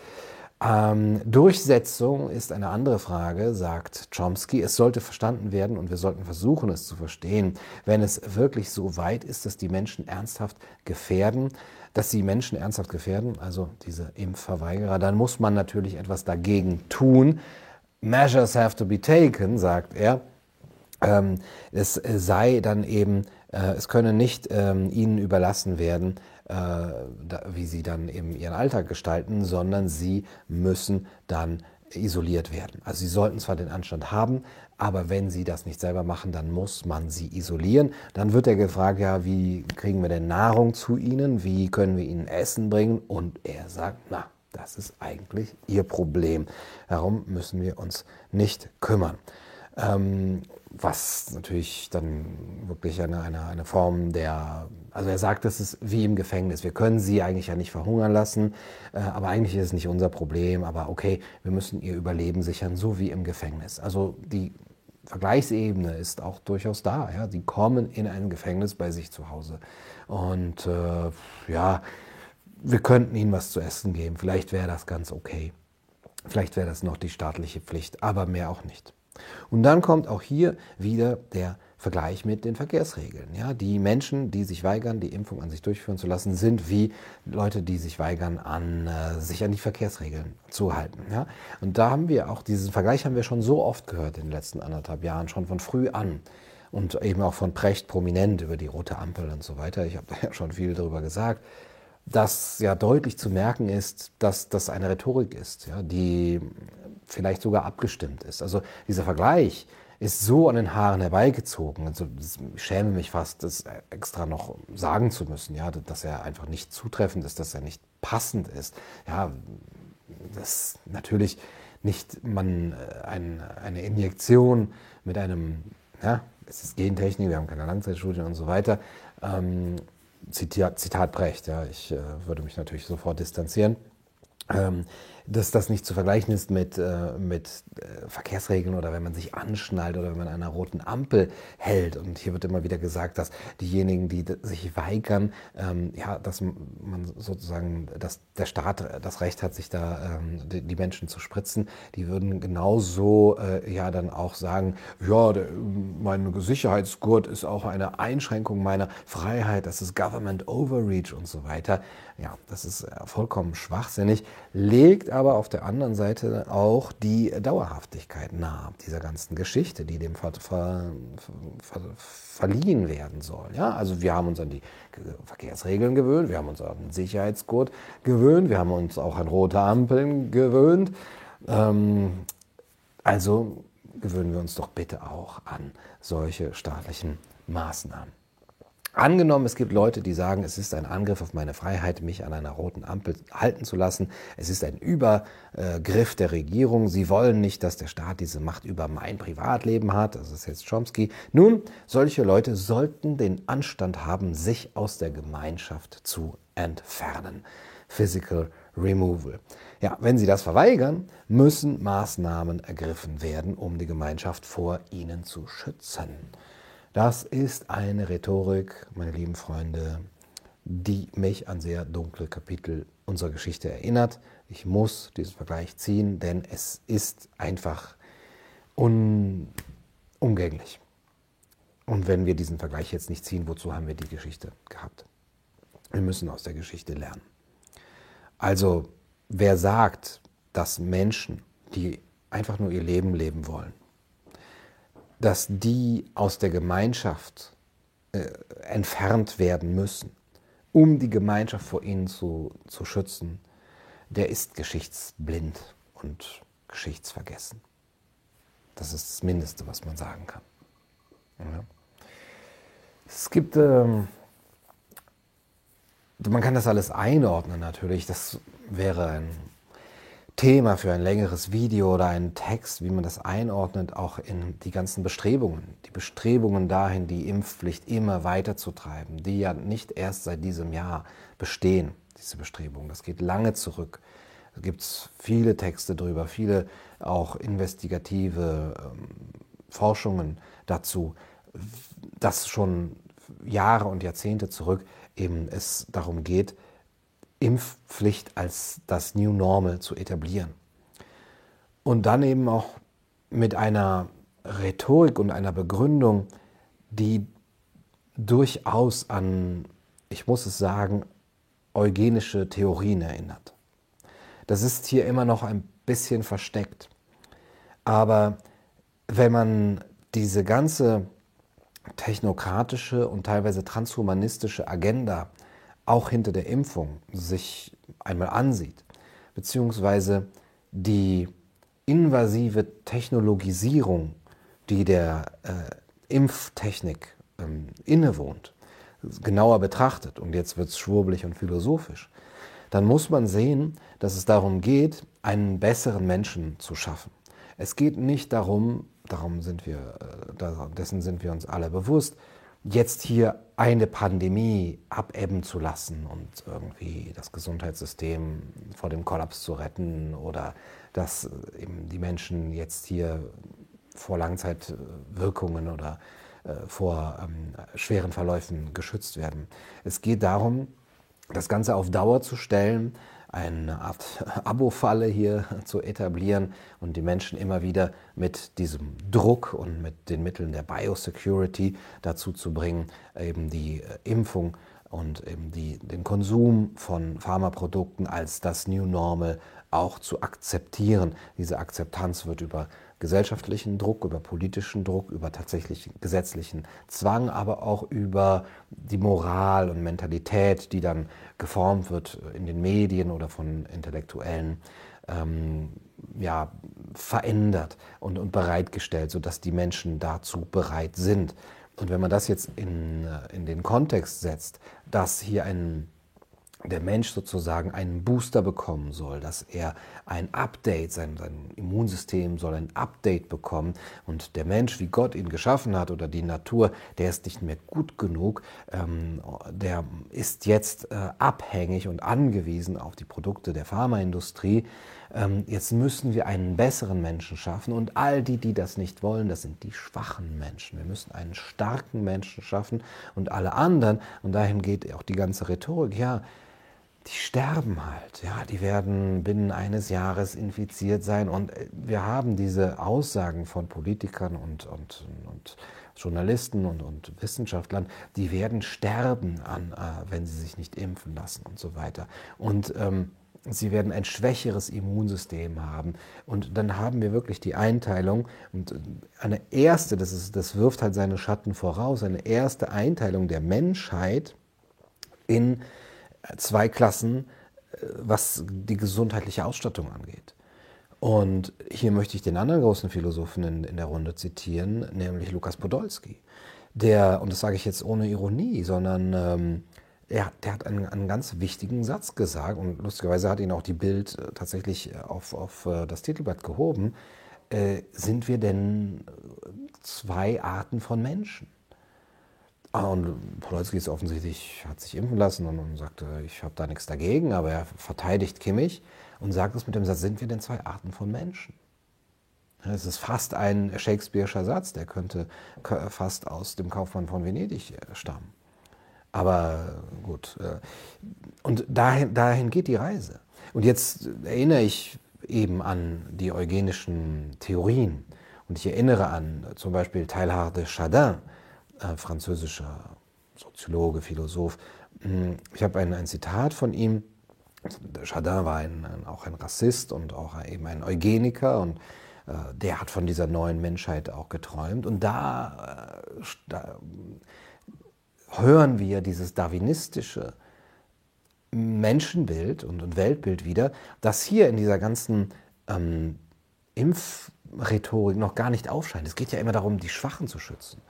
Ähm, Durchsetzung ist eine andere Frage, sagt Chomsky. Es sollte verstanden werden und wir sollten versuchen, es zu verstehen, wenn es wirklich so weit ist, dass die Menschen ernsthaft gefährden, dass sie Menschen ernsthaft gefährden, also diese Impfverweigerer, dann muss man natürlich etwas dagegen tun. Measures have to be taken, sagt er. Ähm, es sei dann eben, äh, es könne nicht ähm, ihnen überlassen werden, äh, wie sie dann eben ihren Alltag gestalten, sondern sie müssen dann isoliert werden. Also sie sollten zwar den Anstand haben, aber wenn sie das nicht selber machen, dann muss man sie isolieren. Dann wird er gefragt, ja, wie kriegen wir denn Nahrung zu ihnen? Wie können wir ihnen Essen bringen? Und er sagt, na, das ist eigentlich ihr Problem. Darum müssen wir uns nicht kümmern. Ähm, was natürlich dann wirklich eine, eine, eine Form der, also er sagt, es ist wie im Gefängnis. Wir können sie eigentlich ja nicht verhungern lassen, äh, aber eigentlich ist es nicht unser Problem. Aber okay, wir müssen ihr Überleben sichern, so wie im Gefängnis. Also die Vergleichsebene ist auch durchaus da. Ja? Die kommen in ein Gefängnis bei sich zu Hause. Und äh, ja, wir könnten ihnen was zu essen geben. Vielleicht wäre das ganz okay. Vielleicht wäre das noch die staatliche Pflicht, aber mehr auch nicht. Und dann kommt auch hier wieder der Vergleich mit den Verkehrsregeln. Ja, die Menschen, die sich weigern, die Impfung an sich durchführen zu lassen, sind wie Leute, die sich weigern, an, äh, sich an die Verkehrsregeln zu halten. Ja? Und da haben wir auch, diesen Vergleich haben wir schon so oft gehört in den letzten anderthalb Jahren, schon von früh an. Und eben auch von Precht prominent über die rote Ampel und so weiter. Ich habe da ja schon viel darüber gesagt dass ja deutlich zu merken ist, dass das eine Rhetorik ist, ja, die vielleicht sogar abgestimmt ist. Also dieser Vergleich ist so an den Haaren herbeigezogen. Also ich schäme mich fast, das extra noch sagen zu müssen, ja, dass er einfach nicht zutreffend ist, dass er nicht passend ist. Ja, dass natürlich nicht man äh, ein, eine Injektion mit einem, ja, es ist Gentechnik, wir haben keine Langzeitstudien und so weiter. Ähm, Zitat, Zitat Brecht, ja, ich äh, würde mich natürlich sofort distanzieren. Ähm, dass das nicht zu vergleichen ist mit, äh, mit äh, Verkehrsregeln oder wenn man sich anschnallt oder wenn man an einer roten Ampel hält. Und hier wird immer wieder gesagt, dass diejenigen, die sich weigern, ähm, ja, dass man sozusagen, dass der Staat das Recht hat, sich da ähm, die, die, Menschen zu spritzen, die würden genauso äh, ja dann auch sagen, ja, der, mein Sicherheitsgurt ist auch eine Einschränkung meiner Freiheit, das ist Government Overreach und so weiter. Ja, das ist äh, vollkommen schwachsinnig, legt aber auf der anderen Seite auch die Dauerhaftigkeit nahe dieser ganzen Geschichte, die dem ver ver ver verliehen werden soll. Ja, also wir haben uns an die Verkehrsregeln gewöhnt, wir haben uns an den Sicherheitsgurt gewöhnt, wir haben uns auch an rote Ampeln gewöhnt. Ähm, also gewöhnen wir uns doch bitte auch an solche staatlichen Maßnahmen. Angenommen, es gibt Leute, die sagen, es ist ein Angriff auf meine Freiheit, mich an einer roten Ampel halten zu lassen. Es ist ein Übergriff der Regierung. Sie wollen nicht, dass der Staat diese Macht über mein Privatleben hat. Das ist jetzt Chomsky. Nun, solche Leute sollten den Anstand haben, sich aus der Gemeinschaft zu entfernen. Physical Removal. Ja, wenn sie das verweigern, müssen Maßnahmen ergriffen werden, um die Gemeinschaft vor ihnen zu schützen. Das ist eine Rhetorik, meine lieben Freunde, die mich an sehr dunkle Kapitel unserer Geschichte erinnert. Ich muss diesen Vergleich ziehen, denn es ist einfach unumgänglich. Und wenn wir diesen Vergleich jetzt nicht ziehen, wozu haben wir die Geschichte gehabt? Wir müssen aus der Geschichte lernen. Also wer sagt, dass Menschen, die einfach nur ihr Leben leben wollen, dass die aus der Gemeinschaft äh, entfernt werden müssen, um die Gemeinschaft vor ihnen zu, zu schützen, der ist geschichtsblind und geschichtsvergessen. Das ist das Mindeste, was man sagen kann. Ja. Es gibt, ähm, man kann das alles einordnen natürlich. Das wäre ein Thema für ein längeres Video oder einen Text, wie man das einordnet, auch in die ganzen Bestrebungen. Die Bestrebungen dahin, die Impfpflicht immer weiter zu treiben, die ja nicht erst seit diesem Jahr bestehen, diese Bestrebungen. Das geht lange zurück. Da gibt es viele Texte drüber, viele auch investigative ähm, Forschungen dazu, dass schon Jahre und Jahrzehnte zurück eben es darum geht, Impfpflicht als das New Normal zu etablieren. Und dann eben auch mit einer Rhetorik und einer Begründung, die durchaus an, ich muss es sagen, eugenische Theorien erinnert. Das ist hier immer noch ein bisschen versteckt. Aber wenn man diese ganze technokratische und teilweise transhumanistische Agenda auch hinter der Impfung sich einmal ansieht, beziehungsweise die invasive Technologisierung, die der äh, Impftechnik ähm, innewohnt, genauer betrachtet, und jetzt wird es schwurbelig und philosophisch, dann muss man sehen, dass es darum geht, einen besseren Menschen zu schaffen. Es geht nicht darum, darum sind wir, äh, dessen sind wir uns alle bewusst, jetzt hier eine Pandemie abebben zu lassen und irgendwie das Gesundheitssystem vor dem Kollaps zu retten oder dass äh, eben die Menschen jetzt hier vor Langzeitwirkungen oder äh, vor ähm, schweren Verläufen geschützt werden. Es geht darum, das Ganze auf Dauer zu stellen, eine Art Abo-Falle hier zu etablieren und die Menschen immer wieder mit diesem Druck und mit den Mitteln der Biosecurity dazu zu bringen, eben die äh, Impfung und eben die, den Konsum von Pharmaprodukten als das New Normal auch zu akzeptieren. Diese Akzeptanz wird über gesellschaftlichen Druck, über politischen Druck, über tatsächlichen gesetzlichen Zwang, aber auch über die Moral und Mentalität, die dann geformt wird in den Medien oder von Intellektuellen, ähm, ja, verändert und, und bereitgestellt, sodass die Menschen dazu bereit sind. Und wenn man das jetzt in, äh, in den Kontext setzt, dass hier ein der Mensch sozusagen einen Booster bekommen soll, dass er ein Update, sein, sein, Immunsystem soll ein Update bekommen. Und der Mensch, wie Gott ihn geschaffen hat oder die Natur, der ist nicht mehr gut genug, ähm, der ist jetzt äh, abhängig und angewiesen auf die Produkte der Pharmaindustrie. Ähm, jetzt müssen wir einen besseren Menschen schaffen. Und all die, die das nicht wollen, das sind die schwachen Menschen. Wir müssen einen starken Menschen schaffen und alle anderen, und dahin geht auch die ganze Rhetorik, ja, die sterben halt, ja, die werden binnen eines Jahres infiziert sein und äh, wir haben diese Aussagen von Politikern und, und, und Journalisten und, und Wissenschaftlern, die werden sterben, an, äh, wenn sie sich nicht impfen lassen und so weiter. Und ähm, sie werden ein schwächeres Immunsystem haben. Und dann haben wir wirklich die Einteilung und eine erste, das, ist, das wirft halt seine Schatten voraus, eine erste Einteilung der Menschheit in zwei Klassen, äh, was die gesundheitliche Ausstattung angeht. Und hier möchte ich den anderen großen Philosophen in, in der Runde zitieren, nämlich Lukas Podolski. Der, und das sage ich jetzt ohne Ironie, sondern ähm, er, der hat einen, einen, ganz wichtigen Satz gesagt und lustigerweise hat ihn auch die Bild äh, tatsächlich auf, auf äh, das Titelblatt gehoben. Äh, sind wir denn zwei Arten von Menschen? Ah, und Podolski ist offensichtlich, hat sich impfen lassen und, und sagte, ich habe da nichts dagegen, aber er verteidigt Kimmich und sagt es mit dem Satz, sind wir denn zwei Arten von Menschen? Das ist fast ein Shakespeare'scher Satz, der könnte fast aus dem Kaufmann von Venedig äh, stammen. Aber gut, äh, und dahin, dahin geht die Reise. Und jetzt erinnere ich eben an die eugenischen Theorien. Und ich erinnere an zum Beispiel Teilhard de Chardin, äh, französischer Soziologe, Philosoph. Hm, ich habe ein, ein Zitat von ihm. Chardin war ein, ein, auch ein Rassist und auch eben ein Eugeniker und äh, der hat von dieser neuen Menschheit auch geträumt. Und da, äh, da hören wir dieses darwinistische Menschenbild und, und, Weltbild wieder, das hier in dieser ganzen ähm, Impfrhetorik noch gar nicht aufscheint. Es geht ja immer darum, die Schwachen zu schützen.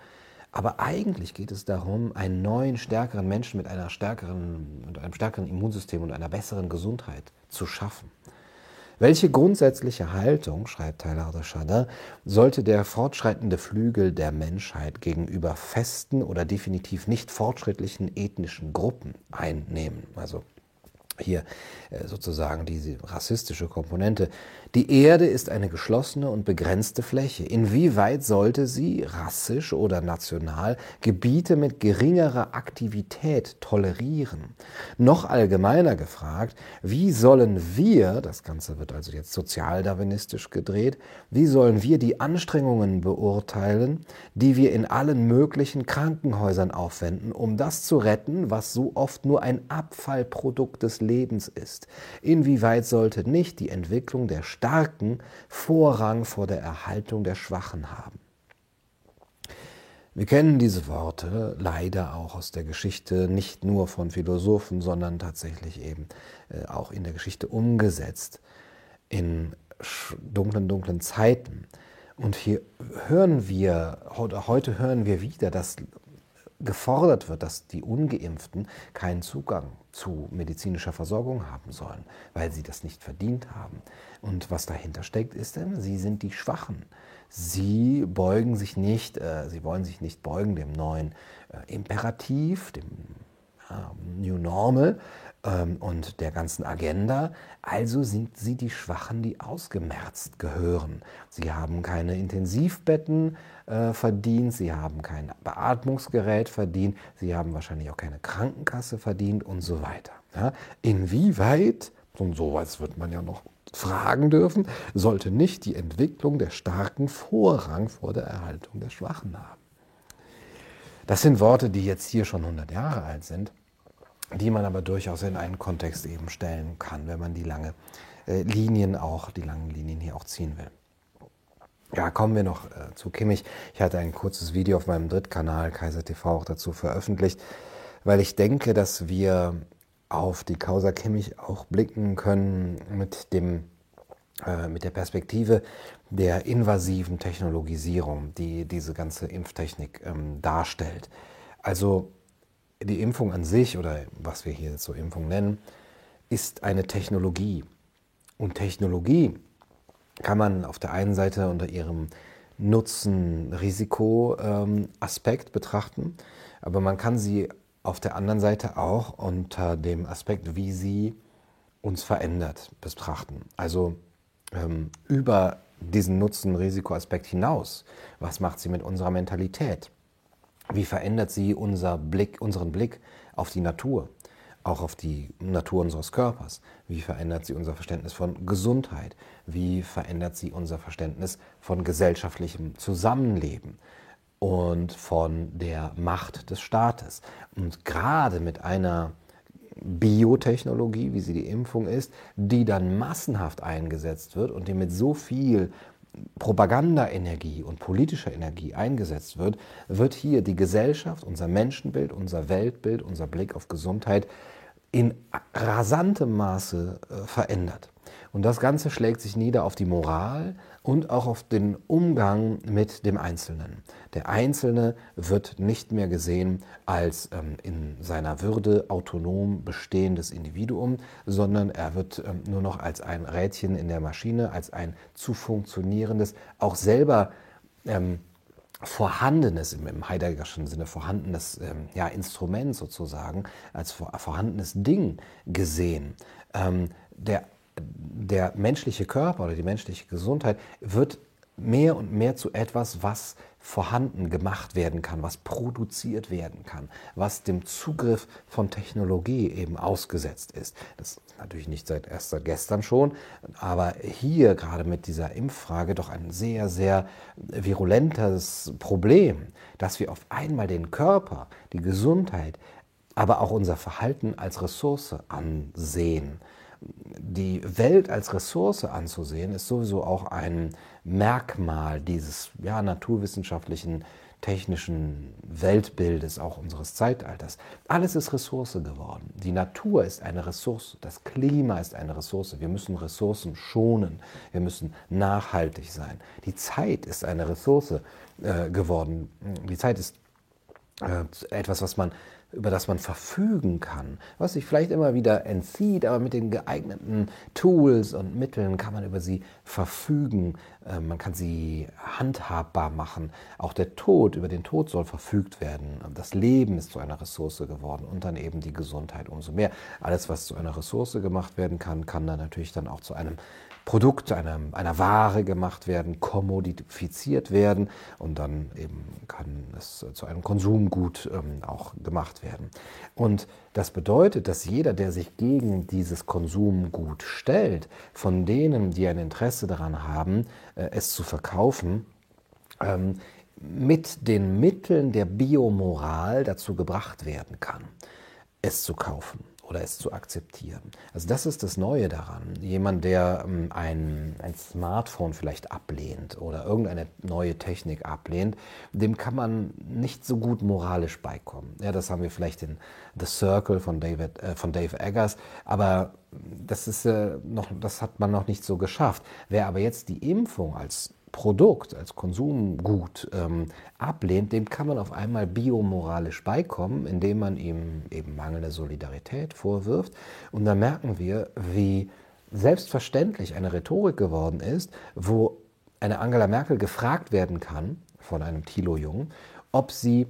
Aber eigentlich geht es darum, einen neuen, stärkeren Menschen mit, einer stärkeren, mit einem stärkeren Immunsystem und einer besseren Gesundheit zu schaffen. Welche grundsätzliche Haltung, schreibt Tyler de Chardin, sollte der fortschreitende Flügel der Menschheit gegenüber festen oder definitiv nicht fortschrittlichen ethnischen Gruppen einnehmen? Also hier äh, sozusagen diese rassistische Komponente. Die Erde ist eine geschlossene und begrenzte Fläche. Inwieweit sollte sie, rassisch oder national, Gebiete mit geringerer Aktivität tolerieren? Noch allgemeiner gefragt, wie sollen wir, das Ganze wird also jetzt sozialdarwinistisch gedreht, wie sollen wir die Anstrengungen beurteilen, die wir in allen möglichen Krankenhäusern aufwenden, um das zu retten, was so oft nur ein Abfallprodukt des Lebens ist? Inwieweit sollte nicht die Entwicklung der Starken Vorrang vor der Erhaltung der Schwachen haben. Wir kennen diese Worte leider auch aus der Geschichte, nicht nur von Philosophen, sondern tatsächlich eben äh, auch in der Geschichte umgesetzt, in dunklen, dunklen Zeiten. Und hier hören wir, heute hören wir wieder, dass gefordert wird, dass die ungeimpften keinen Zugang zu medizinischer Versorgung haben sollen, weil sie das nicht verdient haben. Und was dahinter steckt, ist denn, sie sind die Schwachen. Sie beugen sich nicht, äh, sie wollen sich nicht beugen dem neuen äh, Imperativ, dem äh, New Normal ähm, und der ganzen Agenda. Also sind sie die Schwachen, die ausgemerzt gehören. Sie haben keine Intensivbetten äh, verdient, sie haben kein Beatmungsgerät verdient, sie haben wahrscheinlich auch keine Krankenkasse verdient und so weiter. Ja? Inwieweit, und sowas wird man ja noch fragen dürfen, sollte nicht die Entwicklung der Starken Vorrang vor der Erhaltung der Schwachen haben. Das sind Worte, die jetzt hier schon 100 Jahre alt sind, die man aber durchaus in einen Kontext eben stellen kann, wenn man die lange äh, Linien auch, die langen Linien hier auch ziehen will. Ja, kommen wir noch äh, zu Kimmich. Ich hatte ein kurzes Video auf meinem Drittkanal Kaiser TV auch dazu veröffentlicht, weil ich denke, dass wir auf die Causa Kimmich auch blicken können mit dem äh, mit der Perspektive der invasiven Technologisierung, die diese ganze Impftechnik ähm, darstellt. Also die Impfung an sich oder was wir hier zur Impfung nennen, ist eine Technologie. Und Technologie kann man auf der einen Seite unter ihrem Nutzen-Risiko-Aspekt ähm, betrachten, aber man kann sie auf der anderen Seite auch unter dem Aspekt, wie sie uns verändert, betrachten. Also ähm, über diesen Nutzen-Risiko-Aspekt hinaus. Was macht sie mit unserer Mentalität? Wie verändert sie unser Blick, unseren Blick auf die Natur, auch auf die Natur unseres Körpers? Wie verändert sie unser Verständnis von Gesundheit? Wie verändert sie unser Verständnis von gesellschaftlichem Zusammenleben? Und von der Macht des Staates. Und gerade mit einer Biotechnologie, wie sie die Impfung ist, die dann massenhaft eingesetzt wird und die mit so viel Propagandaenergie und politischer Energie eingesetzt wird, wird hier die Gesellschaft, unser Menschenbild, unser Weltbild, unser Blick auf Gesundheit in rasantem Maße äh, verändert. Und das Ganze schlägt sich nieder auf die Moral und auch auf den Umgang mit dem Einzelnen. Der Einzelne wird nicht mehr gesehen als ähm, in seiner Würde autonom bestehendes Individuum, sondern er wird ähm, nur noch als ein Rädchen in der Maschine, als ein zu funktionierendes, auch selber ähm, vorhandenes, im Heideggerschen Sinne vorhandenes ähm, ja, Instrument sozusagen, als vorhandenes Ding gesehen. Ähm, der der menschliche Körper oder die menschliche Gesundheit wird mehr und mehr zu etwas, was vorhanden gemacht werden kann, was produziert werden kann, was dem Zugriff von Technologie eben ausgesetzt ist. Das ist natürlich nicht seit erst seit gestern schon, aber hier gerade mit dieser Impffrage doch ein sehr, sehr virulentes Problem, dass wir auf einmal den Körper, die Gesundheit, aber auch unser Verhalten als Ressource ansehen die Welt als Ressource anzusehen, ist sowieso auch ein Merkmal dieses ja, naturwissenschaftlichen, technischen Weltbildes, auch unseres Zeitalters. Alles ist Ressource geworden. Die Natur ist eine Ressource, das Klima ist eine Ressource. Wir müssen Ressourcen schonen, wir müssen nachhaltig sein. Die Zeit ist eine Ressource äh, geworden. Die Zeit ist äh, etwas, was man über das man verfügen kann, was sich vielleicht immer wieder entzieht, aber mit den geeigneten Tools und Mitteln kann man über sie verfügen. Ähm, man kann sie handhabbar machen. Auch der Tod, über den Tod soll verfügt werden. Das Leben ist zu einer Ressource geworden und dann eben die Gesundheit umso mehr. Alles, was zu einer Ressource gemacht werden kann, kann dann natürlich dann auch zu einem Produkt, einer, einer Ware gemacht werden, kommodifiziert werden und dann eben kann es zu einem Konsumgut ähm, auch gemacht werden. Und das bedeutet, dass jeder, der sich gegen dieses Konsumgut stellt, von denen, die ein Interesse daran haben, äh, es zu verkaufen, ähm, mit den Mitteln der Biomoral dazu gebracht werden kann, es zu kaufen oder es zu akzeptieren. Also das ist das Neue daran. Jemand, der ähm, ein, ein Smartphone vielleicht ablehnt oder irgendeine neue Technik ablehnt, dem kann man nicht so gut moralisch beikommen. Ja, das haben wir vielleicht in The Circle von, David, äh, von Dave Eggers, aber das, ist, äh, noch, das hat man noch nicht so geschafft. Wer aber jetzt die Impfung als Produkt, als Konsumgut ähm, ablehnt, dem kann man auf einmal biomoralisch beikommen, indem man ihm eben mangelnde Solidarität vorwirft. Und da merken wir, wie selbstverständlich eine Rhetorik geworden ist, wo eine Angela Merkel gefragt werden kann von einem Thilo Jung, ob sie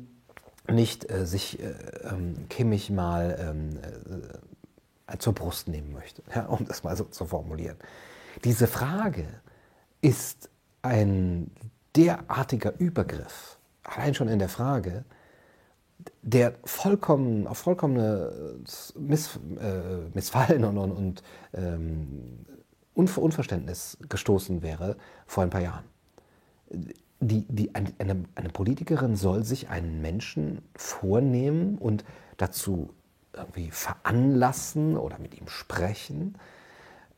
nicht äh, sich äh, ähm, Kimmich mal ähm, äh, zur Brust nehmen möchte, ja, um das mal so zu formulieren. Diese Frage ist ein derartiger Übergriff, allein schon in der Frage, der vollkommen, auf vollkommenes Miss, äh, Missfallen und, und, und ähm, Unver Unverständnis gestoßen wäre vor ein paar Jahren. Die, die, eine, eine Politikerin soll sich einen Menschen vornehmen und dazu irgendwie veranlassen oder mit ihm sprechen,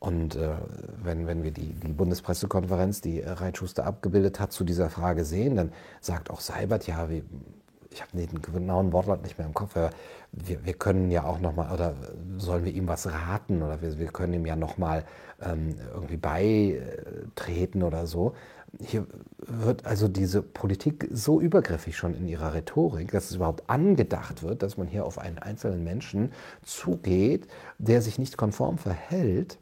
und äh, wenn, wenn wir die, die Bundespressekonferenz, die Reitschuster abgebildet hat, zu dieser Frage sehen, dann sagt auch Seibert, ja, wie, ich habe den genauen Wortlaut nicht mehr im Kopf, aber wir, wir können ja auch nochmal, oder sollen wir ihm was raten, oder wir, wir können ihm ja nochmal ähm, irgendwie beitreten oder so. Hier wird also diese Politik so übergriffig schon in ihrer Rhetorik, dass es überhaupt angedacht wird, dass man hier auf einen einzelnen Menschen zugeht, der sich nicht konform verhält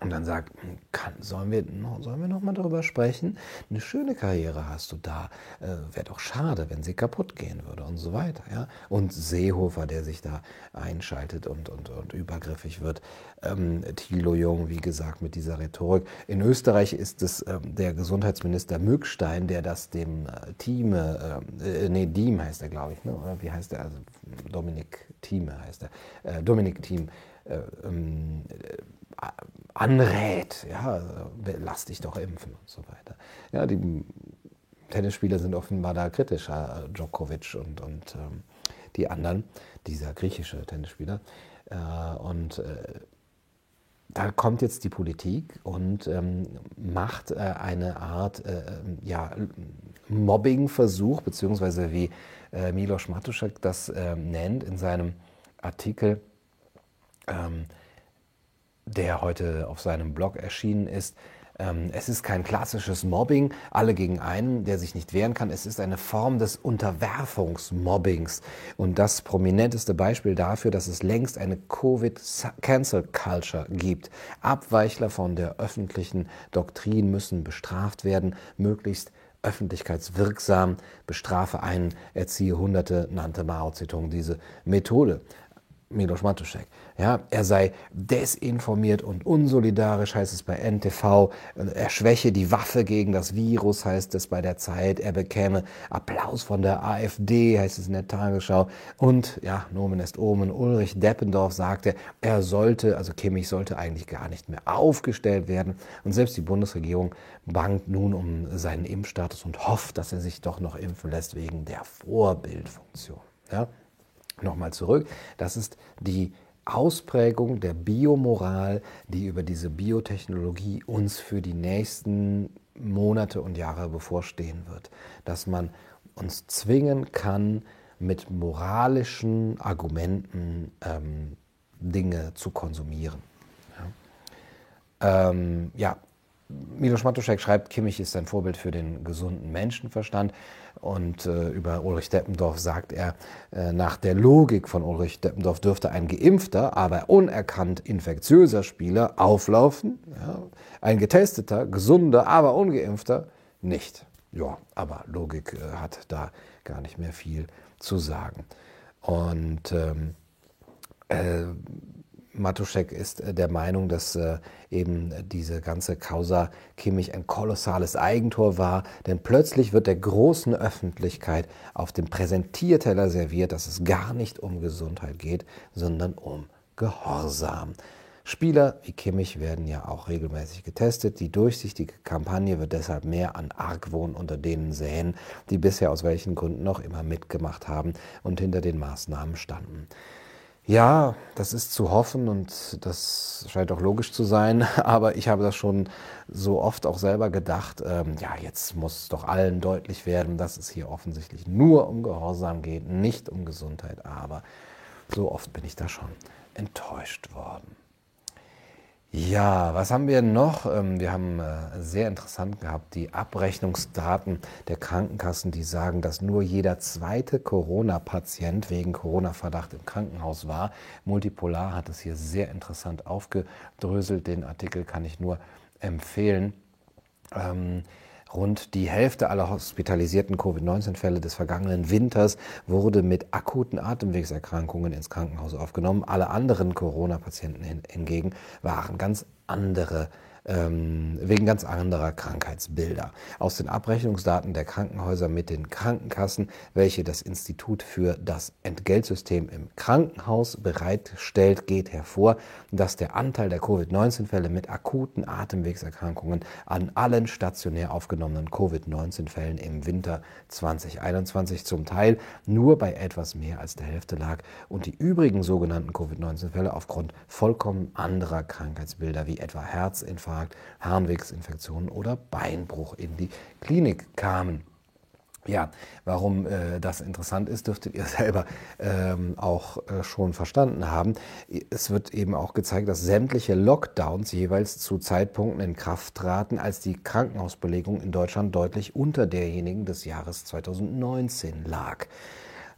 und dann sagt, kann, sollen, wir sollen wir noch mal darüber sprechen? Eine schöne Karriere hast du da. Äh, Wäre doch schade, wenn sie kaputt gehen würde und so weiter. Ja? Und Seehofer, der sich da einschaltet und, und, und übergriffig wird. Ähm, Thilo Jung, wie gesagt, mit dieser Rhetorik. In Österreich ist es ähm, der Gesundheitsminister Mückstein, der das dem äh, Thieme, äh, äh, nee, Diem heißt er, glaube ich, ne? oder wie heißt er? Also Dominik Thieme heißt er. Äh, Dominik Thiem. Äh, ähm, anrät, ja, lass dich doch impfen und so weiter. Ja, die Tennisspieler sind offenbar da kritischer, Djokovic und, und ähm, die anderen, dieser griechische Tennisspieler. Äh, und äh, da kommt jetzt die Politik und ähm, macht äh, eine Art äh, ja, Mobbing-Versuch, beziehungsweise wie äh, Milos Matuszek das ähm, nennt in seinem Artikel, ähm, der heute auf seinem Blog erschienen ist. Ähm, es ist kein klassisches Mobbing, alle gegen einen, der sich nicht wehren kann. Es ist eine Form des Unterwerfungsmobbings. Und das prominenteste Beispiel dafür, dass es längst eine Covid-Cancel-Culture gibt. Abweichler von der öffentlichen Doktrin müssen bestraft werden, möglichst öffentlichkeitswirksam. Bestrafe einen, erziehe Hunderte, nannte Mao Zedong diese Methode. Milos Matuszek. Ja, er sei desinformiert und unsolidarisch, heißt es bei NTV. Er schwäche die Waffe gegen das Virus, heißt es bei der Zeit. Er bekäme Applaus von der AfD, heißt es in der Tagesschau. Und, ja, Nomen est Omen, Ulrich Deppendorf sagte, er sollte, also Kimmich sollte eigentlich gar nicht mehr aufgestellt werden. Und selbst die Bundesregierung bangt nun um seinen Impfstatus und hofft, dass er sich doch noch impfen lässt wegen der Vorbildfunktion. Ja? Nochmal zurück, das ist die Ausprägung der Biomoral, die über diese Biotechnologie uns für die nächsten Monate und Jahre bevorstehen wird. Dass man uns zwingen kann, mit moralischen Argumenten ähm, Dinge zu konsumieren. Ja, ähm, ja Milos Matuszek schreibt, Kimmich ist ein Vorbild für den gesunden Menschenverstand. Und äh, über Ulrich Deppendorf sagt er, äh, nach der Logik von Ulrich Deppendorf dürfte ein geimpfter, aber unerkannt infektiöser Spieler auflaufen. Ja? Ein getesteter, gesunder, aber ungeimpfter nicht. Ja, aber Logik äh, hat da gar nicht mehr viel zu sagen. Und ähm, Matuszek ist äh, der Meinung, dass äh, eben diese ganze Causa Kimmich ein kolossales Eigentor war, denn plötzlich wird der großen Öffentlichkeit auf dem Präsentierteller serviert, dass es gar nicht um Gesundheit geht, sondern um Gehorsam. Spieler wie Kimmich werden ja auch regelmäßig getestet. Die durchsichtige Kampagne wird deshalb mehr an Argwohn unter denen säen, die bisher aus welchen Gründen noch immer mitgemacht haben und hinter den Maßnahmen standen. Ja, das ist zu hoffen und das scheint auch logisch zu sein, aber ich habe das schon so oft auch selber gedacht, ähm, ja, jetzt muss doch allen deutlich werden, dass es hier offensichtlich nur um Gehorsam geht, nicht um Gesundheit, aber so oft bin ich da schon enttäuscht worden. Ja, was haben wir noch? Ähm, wir haben äh, sehr interessant gehabt die Abrechnungsdaten der Krankenkassen, die sagen, dass nur jeder zweite Corona-Patient wegen Corona-Verdacht im Krankenhaus war. Multipolar hat es hier sehr interessant aufgedröselt. Den Artikel kann ich nur empfehlen. Ähm, Rund die Hälfte aller hospitalisierten Covid-19-Fälle des vergangenen Winters wurde mit akuten Atemwegserkrankungen ins Krankenhaus aufgenommen. Alle anderen Corona-Patienten hingegen waren ganz andere ähm, wegen ganz anderer Krankheitsbilder. Aus den Abrechnungsdaten der Krankenhäuser mit den Krankenkassen, welche das Institut für das Entgeltsystem im Krankenhaus bereitstellt, geht hervor, dass der Anteil der Covid-19-Fälle mit akuten Atemwegserkrankungen an allen stationär aufgenommenen Covid-19-Fällen im Winter 2021 zum Teil nur bei etwas mehr als der Hälfte lag und die übrigen sogenannten Covid-19-Fälle aufgrund vollkommen anderer Krankheitsbilder wie etwa Herzinfarkt, Herzinfarkt, Harnwegsinfektionen oder Beinbruch in die Klinik kamen. Ja, warum äh, das interessant ist, dürftet ihr selber ähm, auch äh, schon verstanden haben. Es wird eben auch gezeigt, dass sämtliche Lockdowns jeweils zu Zeitpunkten in Kraft traten, als die Krankenhausbelegung in Deutschland deutlich unter derjenigen des Jahres 2019 lag.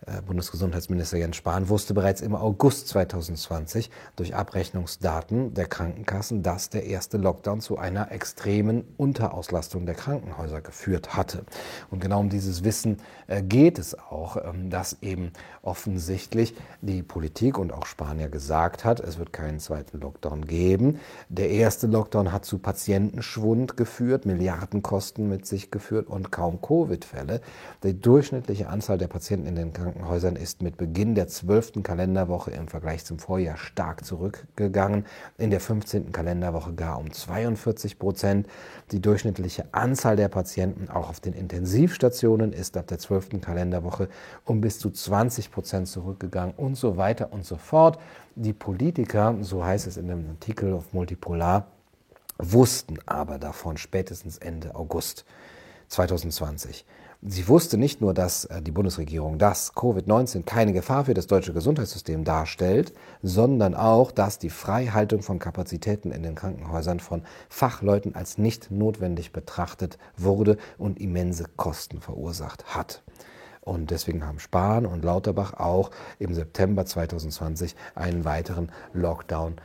Äh, Bundesgesundheitsminister Jens Spahn wusste bereits im August 2020 durch Abrechnungsdaten der Krankenkassen, dass der erste Lockdown zu einer extremen Unterauslastung der Krankenhäuser geführt hatte. Und genau um dieses Wissen äh, geht es auch, ähm, dass eben offensichtlich die Politik und auch Spanier gesagt hat, es wird keinen zweiten Lockdown geben. Der erste Lockdown hat zu Patientenschwund geführt, Milliardenkosten mit sich geführt und kaum Covid-Fälle. Die durchschnittliche Anzahl der Patienten in den Krankenhäusern Krankenhäusern ist mit Beginn der 12. Kalenderwoche im Vergleich zum Vorjahr stark zurückgegangen, in der 15. Kalenderwoche gar um 42 Prozent. Die durchschnittliche Anzahl der Patienten auch auf den Intensivstationen ist ab der 12. Kalenderwoche um bis zu 20 Prozent zurückgegangen und so weiter und so fort. Die Politiker, so heißt es in dem Artikel auf Multipolar, wussten aber davon spätestens Ende August 2020. Sie wusste nicht nur, dass äh, die Bundesregierung, dass Covid-19 keine Gefahr für das deutsche Gesundheitssystem darstellt, sondern auch, dass die Freihaltung von Kapazitäten in den Krankenhäusern von Fachleuten als nicht notwendig betrachtet wurde und immense Kosten verursacht hat. Und deswegen haben Spahn und Lauterbach auch im September 2020 einen weiteren Lockdown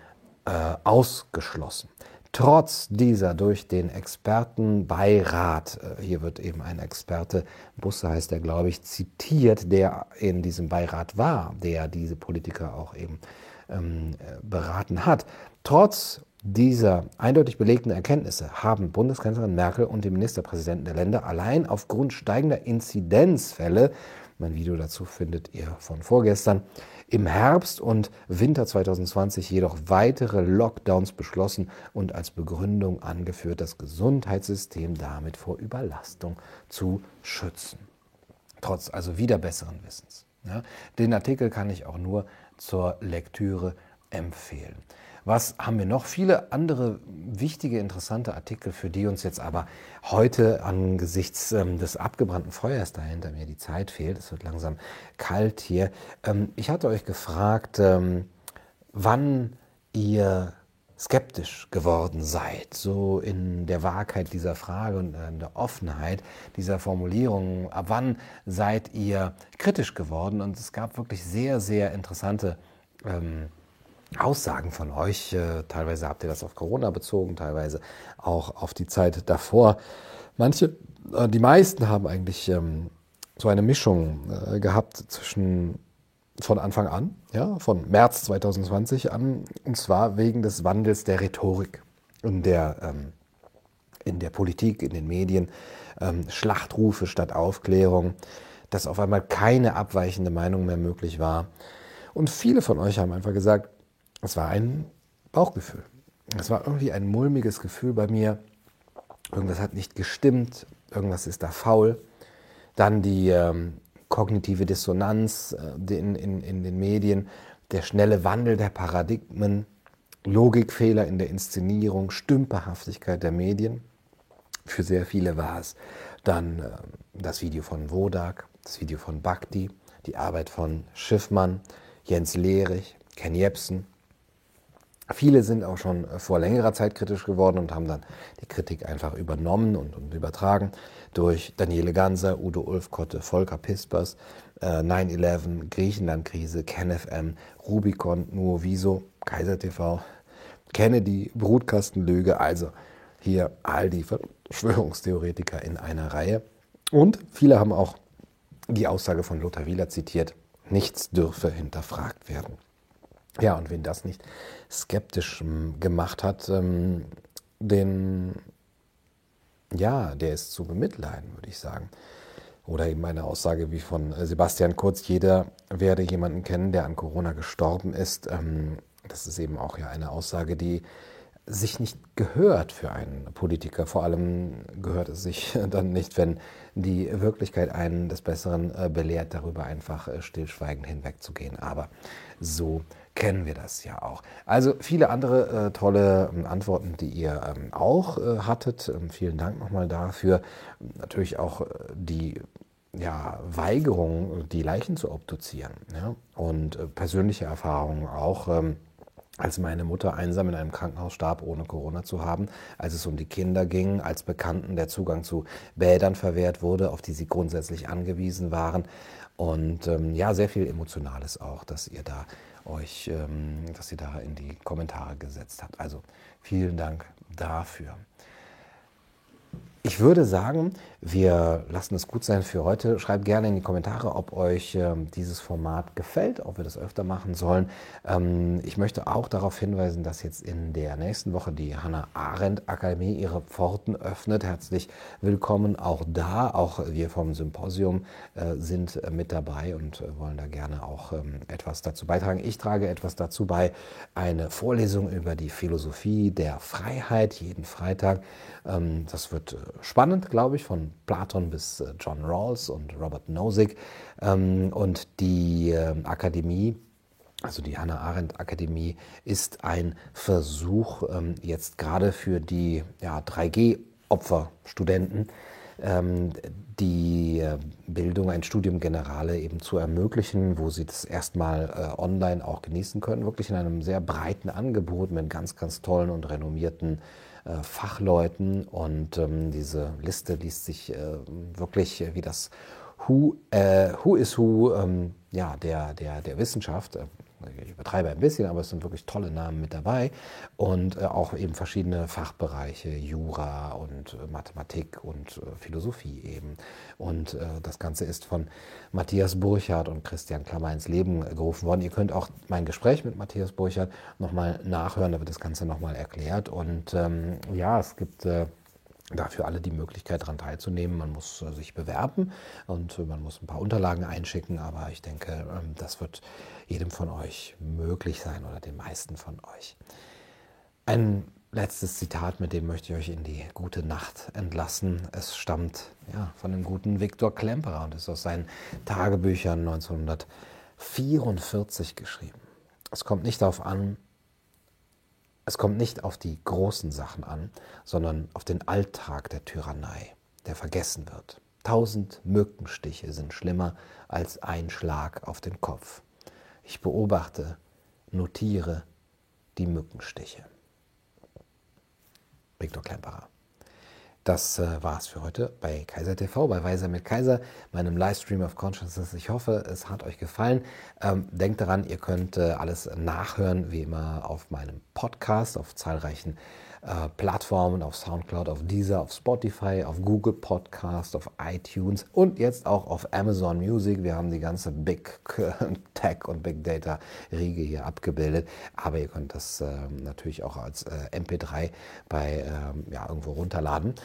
äh, ausgeschlossen. Trotz dieser durch den Expertenbeirat, äh, hier wird eben ein Experte, Busse heißt er, glaube ich, zitiert, der in diesem Beirat war, der diese Politiker auch eben ähm, äh, beraten hat, trotz dieser eindeutig belegten Erkenntnisse haben Bundeskanzlerin Merkel und die Ministerpräsidenten der Länder allein aufgrund steigender Inzidenzfälle, mein Video dazu findet ihr von vorgestern, im Herbst und Winter 2020 jedoch weitere Lockdowns beschlossen und als Begründung angeführt, das Gesundheitssystem damit vor Überlastung zu schützen. Trotz also wieder besseren Wissens. Ja, den Artikel kann ich auch nur zur Lektüre empfehlen. Was haben wir noch? Viele andere wichtige, interessante Artikel, für die uns jetzt aber heute angesichts ähm, des abgebrannten Feuers da hinter mir die Zeit fehlt. Es wird langsam kalt hier. Ähm, ich hatte euch gefragt, ähm, wann ihr skeptisch geworden seid, so in der Wahrheit dieser Frage und in der Offenheit dieser Formulierung. Ab wann seid ihr kritisch geworden? Und es gab wirklich sehr, sehr interessante ähm, Aussagen von euch. Äh, teilweise habt ihr das auf Corona bezogen, teilweise auch auf die Zeit davor. Manche, äh, die meisten haben eigentlich ähm, so eine Mischung äh, gehabt zwischen von Anfang an, ja, von März 2020 an, und zwar wegen des Wandels der Rhetorik in der, ähm, in der Politik, in den Medien, ähm, Schlachtrufe statt Aufklärung, dass auf einmal keine abweichende Meinung mehr möglich war. Und viele von euch haben einfach gesagt, es war ein Bauchgefühl. Es war irgendwie ein mulmiges Gefühl bei mir. Irgendwas hat nicht gestimmt, irgendwas ist da faul. Dann die ähm, kognitive Dissonanz äh, in, in, in den Medien, der schnelle Wandel der Paradigmen, Logikfehler in der Inszenierung, Stümperhaftigkeit der Medien. Für sehr viele war es dann äh, das Video von Wodak, das Video von Bhakti, die Arbeit von Schiffmann, Jens Lehrich, Ken Jebsen, Viele sind auch schon äh, vor längerer Zeit kritisch geworden und haben dann die Kritik einfach übernommen und, und übertragen durch Daniele Ganser, Udo Ulfkotte, Volker Pispers, äh, 9-11, Griechenland-Krise, KenFM, Rubicon, Nuoviso, Kaiser TV, Kennedy, Brutkastenlüge, also hier all die Verschwörungstheoretiker in einer Reihe. Und viele haben auch die Aussage von Lothar Wieler zitiert, nichts dürfe hinterfragt werden. Ja, und wen das nicht skeptisch ähm, gemacht hat, ähm, den, ja, der ist zu bemitleiden, würde ich sagen. Oder eben eine Aussage wie von äh, Sebastian Kurz, jeder werde jemanden kennen, der an Corona gestorben ist. Ähm, das ist eben auch ja eine Aussage, die sich nicht gehört für einen Politiker. Vor allem gehört es sich dann nicht, wenn die Wirklichkeit einen des Besseren äh, belehrt, darüber einfach äh, stillschweigend hinwegzugehen. Aber so kennen wir das ja auch. Also viele andere äh, tolle ähm, Antworten, die ihr ähm, auch äh, hattet. Ähm, vielen Dank nochmal dafür. Natürlich auch äh, die ja, Weigerung, die Leichen zu obduzieren. Ja? Und äh, persönliche Erfahrungen auch. Ähm, als meine Mutter einsam in einem Krankenhaus starb, ohne Corona zu haben, als es um die Kinder ging, als Bekannten der Zugang zu Bädern verwehrt wurde, auf die sie grundsätzlich angewiesen waren. Und ähm, ja, sehr viel Emotionales auch, dass ihr da euch, ähm, dass ihr da in die Kommentare gesetzt habt. Also vielen Dank dafür. Ich würde sagen, wir lassen es gut sein für heute. Schreibt gerne in die Kommentare, ob euch ähm, dieses Format gefällt, ob wir das öfter machen sollen. Ähm, ich möchte auch darauf hinweisen, dass jetzt in der nächsten Woche die Hannah Arendt Akademie ihre Pforten öffnet. Herzlich willkommen auch da. Auch wir vom Symposium äh, sind äh, mit dabei und äh, wollen da gerne auch ähm, etwas dazu beitragen. Ich trage etwas dazu bei, eine Vorlesung über die Philosophie der Freiheit jeden Freitag. Ähm, das wird äh, spannend, glaube ich, von Platon bis äh, John Rawls und Robert Nozick. Ähm, und die ähm, Akademie, also die Hannah Arendt Akademie, ist ein Versuch ähm, jetzt gerade für die ja, 3G-Opferstudenten, die äh, Bildung, ein Studium Generale eben zu ermöglichen, wo sie das erstmal äh, online auch genießen können, wirklich in einem sehr breiten Angebot mit ganz, ganz tollen und renommierten Fachleuten und ähm, diese Liste liest sich äh, wirklich wie das Who, äh, Who is Who ähm, ja, der, der, der Wissenschaft. Ich übertreibe ein bisschen, aber es sind wirklich tolle Namen mit dabei und äh, auch eben verschiedene Fachbereiche, Jura und äh, Mathematik und äh, Philosophie eben. Und das Ganze ist von Matthias Burchardt und Christian Klammer ins Leben gerufen worden. Ihr könnt auch mein Gespräch mit Matthias Burchardt nochmal nachhören, da wird das Ganze nochmal erklärt. Und ähm, ja, es gibt dafür alle die Möglichkeit daran teilzunehmen. Man muss äh, sich bewerben und man muss ein paar Unterlagen einschicken, aber ich denke, ähm, das wird jedem von euch möglich sein oder den meisten von euch. Ein letztes Zitat, mit dem möchte ich euch in die gute Nacht entlassen. Es stammt ja, von dem guten Viktor Klemperer und ist aus seinen Tagebüchern 1944 geschrieben. Es kommt nicht darauf an, es kommt nicht auf die großen Sachen an, sondern auf den Alltag der Tyrannei, der vergessen wird. Tausend Mückenstiche sind schlimmer als ein Schlag auf den Kopf. Ich beobachte, notiere die Mückenstiche. Viktor Klemperer. Das äh, war's für heute bei Kaiser TV, bei Weiser mit Kaiser, meinem Livestream of Consciousness. Ich hoffe, es hat euch gefallen. Ähm, denkt daran, ihr könnt äh, alles nachhören, wie immer, auf meinem Podcast, auf zahlreichen äh, Plattformen, auf Soundcloud, auf Deezer, auf Spotify, auf Google Podcast, auf iTunes und jetzt auch auf Amazon Music. Wir haben die ganze Big Tech und Big Data Riege hier abgebildet, aber ihr könnt das äh, natürlich auch als äh, MP3 bei ähm, ja, irgendwo runterladen.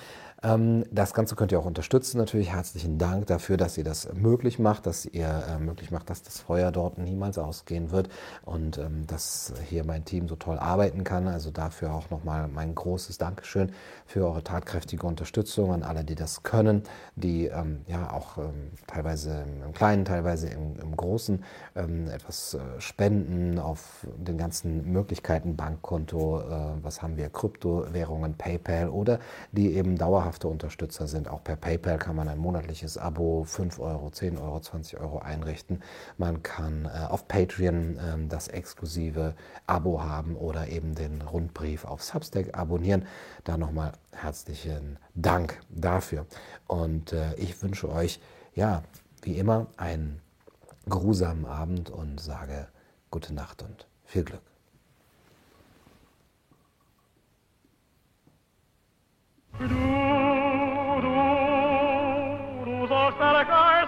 Ähm, das Ganze könnt ihr auch unterstützen. Natürlich herzlichen Dank dafür, dass ihr das möglich macht, dass ihr äh, möglich macht, dass das Feuer dort niemals ausgehen wird und ähm, dass hier mein Team so toll arbeiten kann. Also dafür auch nochmal mein großes Dankeschön für eure tatkräftige Unterstützung an alle, die das können, die ähm, ja auch teilweise im Kleinen, teilweise im, im Großen etwas äh, spenden auf den ganzen Möglichkeiten, Bankkonto, äh, was haben wir, Kryptowährungen, PayPal oder die eben dauerhaft dauerhafte Unterstützer sind. Auch per PayPal kann man ein monatliches Abo 5 Euro, 10 Euro, 20 Euro einrichten. Man kann äh, auf Patreon äh, das exklusive Abo haben oder eben den Rundbrief auf Substack abonnieren. Da nochmal herzlichen Dank dafür. Und äh, ich wünsche euch, ja, wie immer, einen geruhsamen Abend und sage gute Nacht und viel Glück. Du Saragar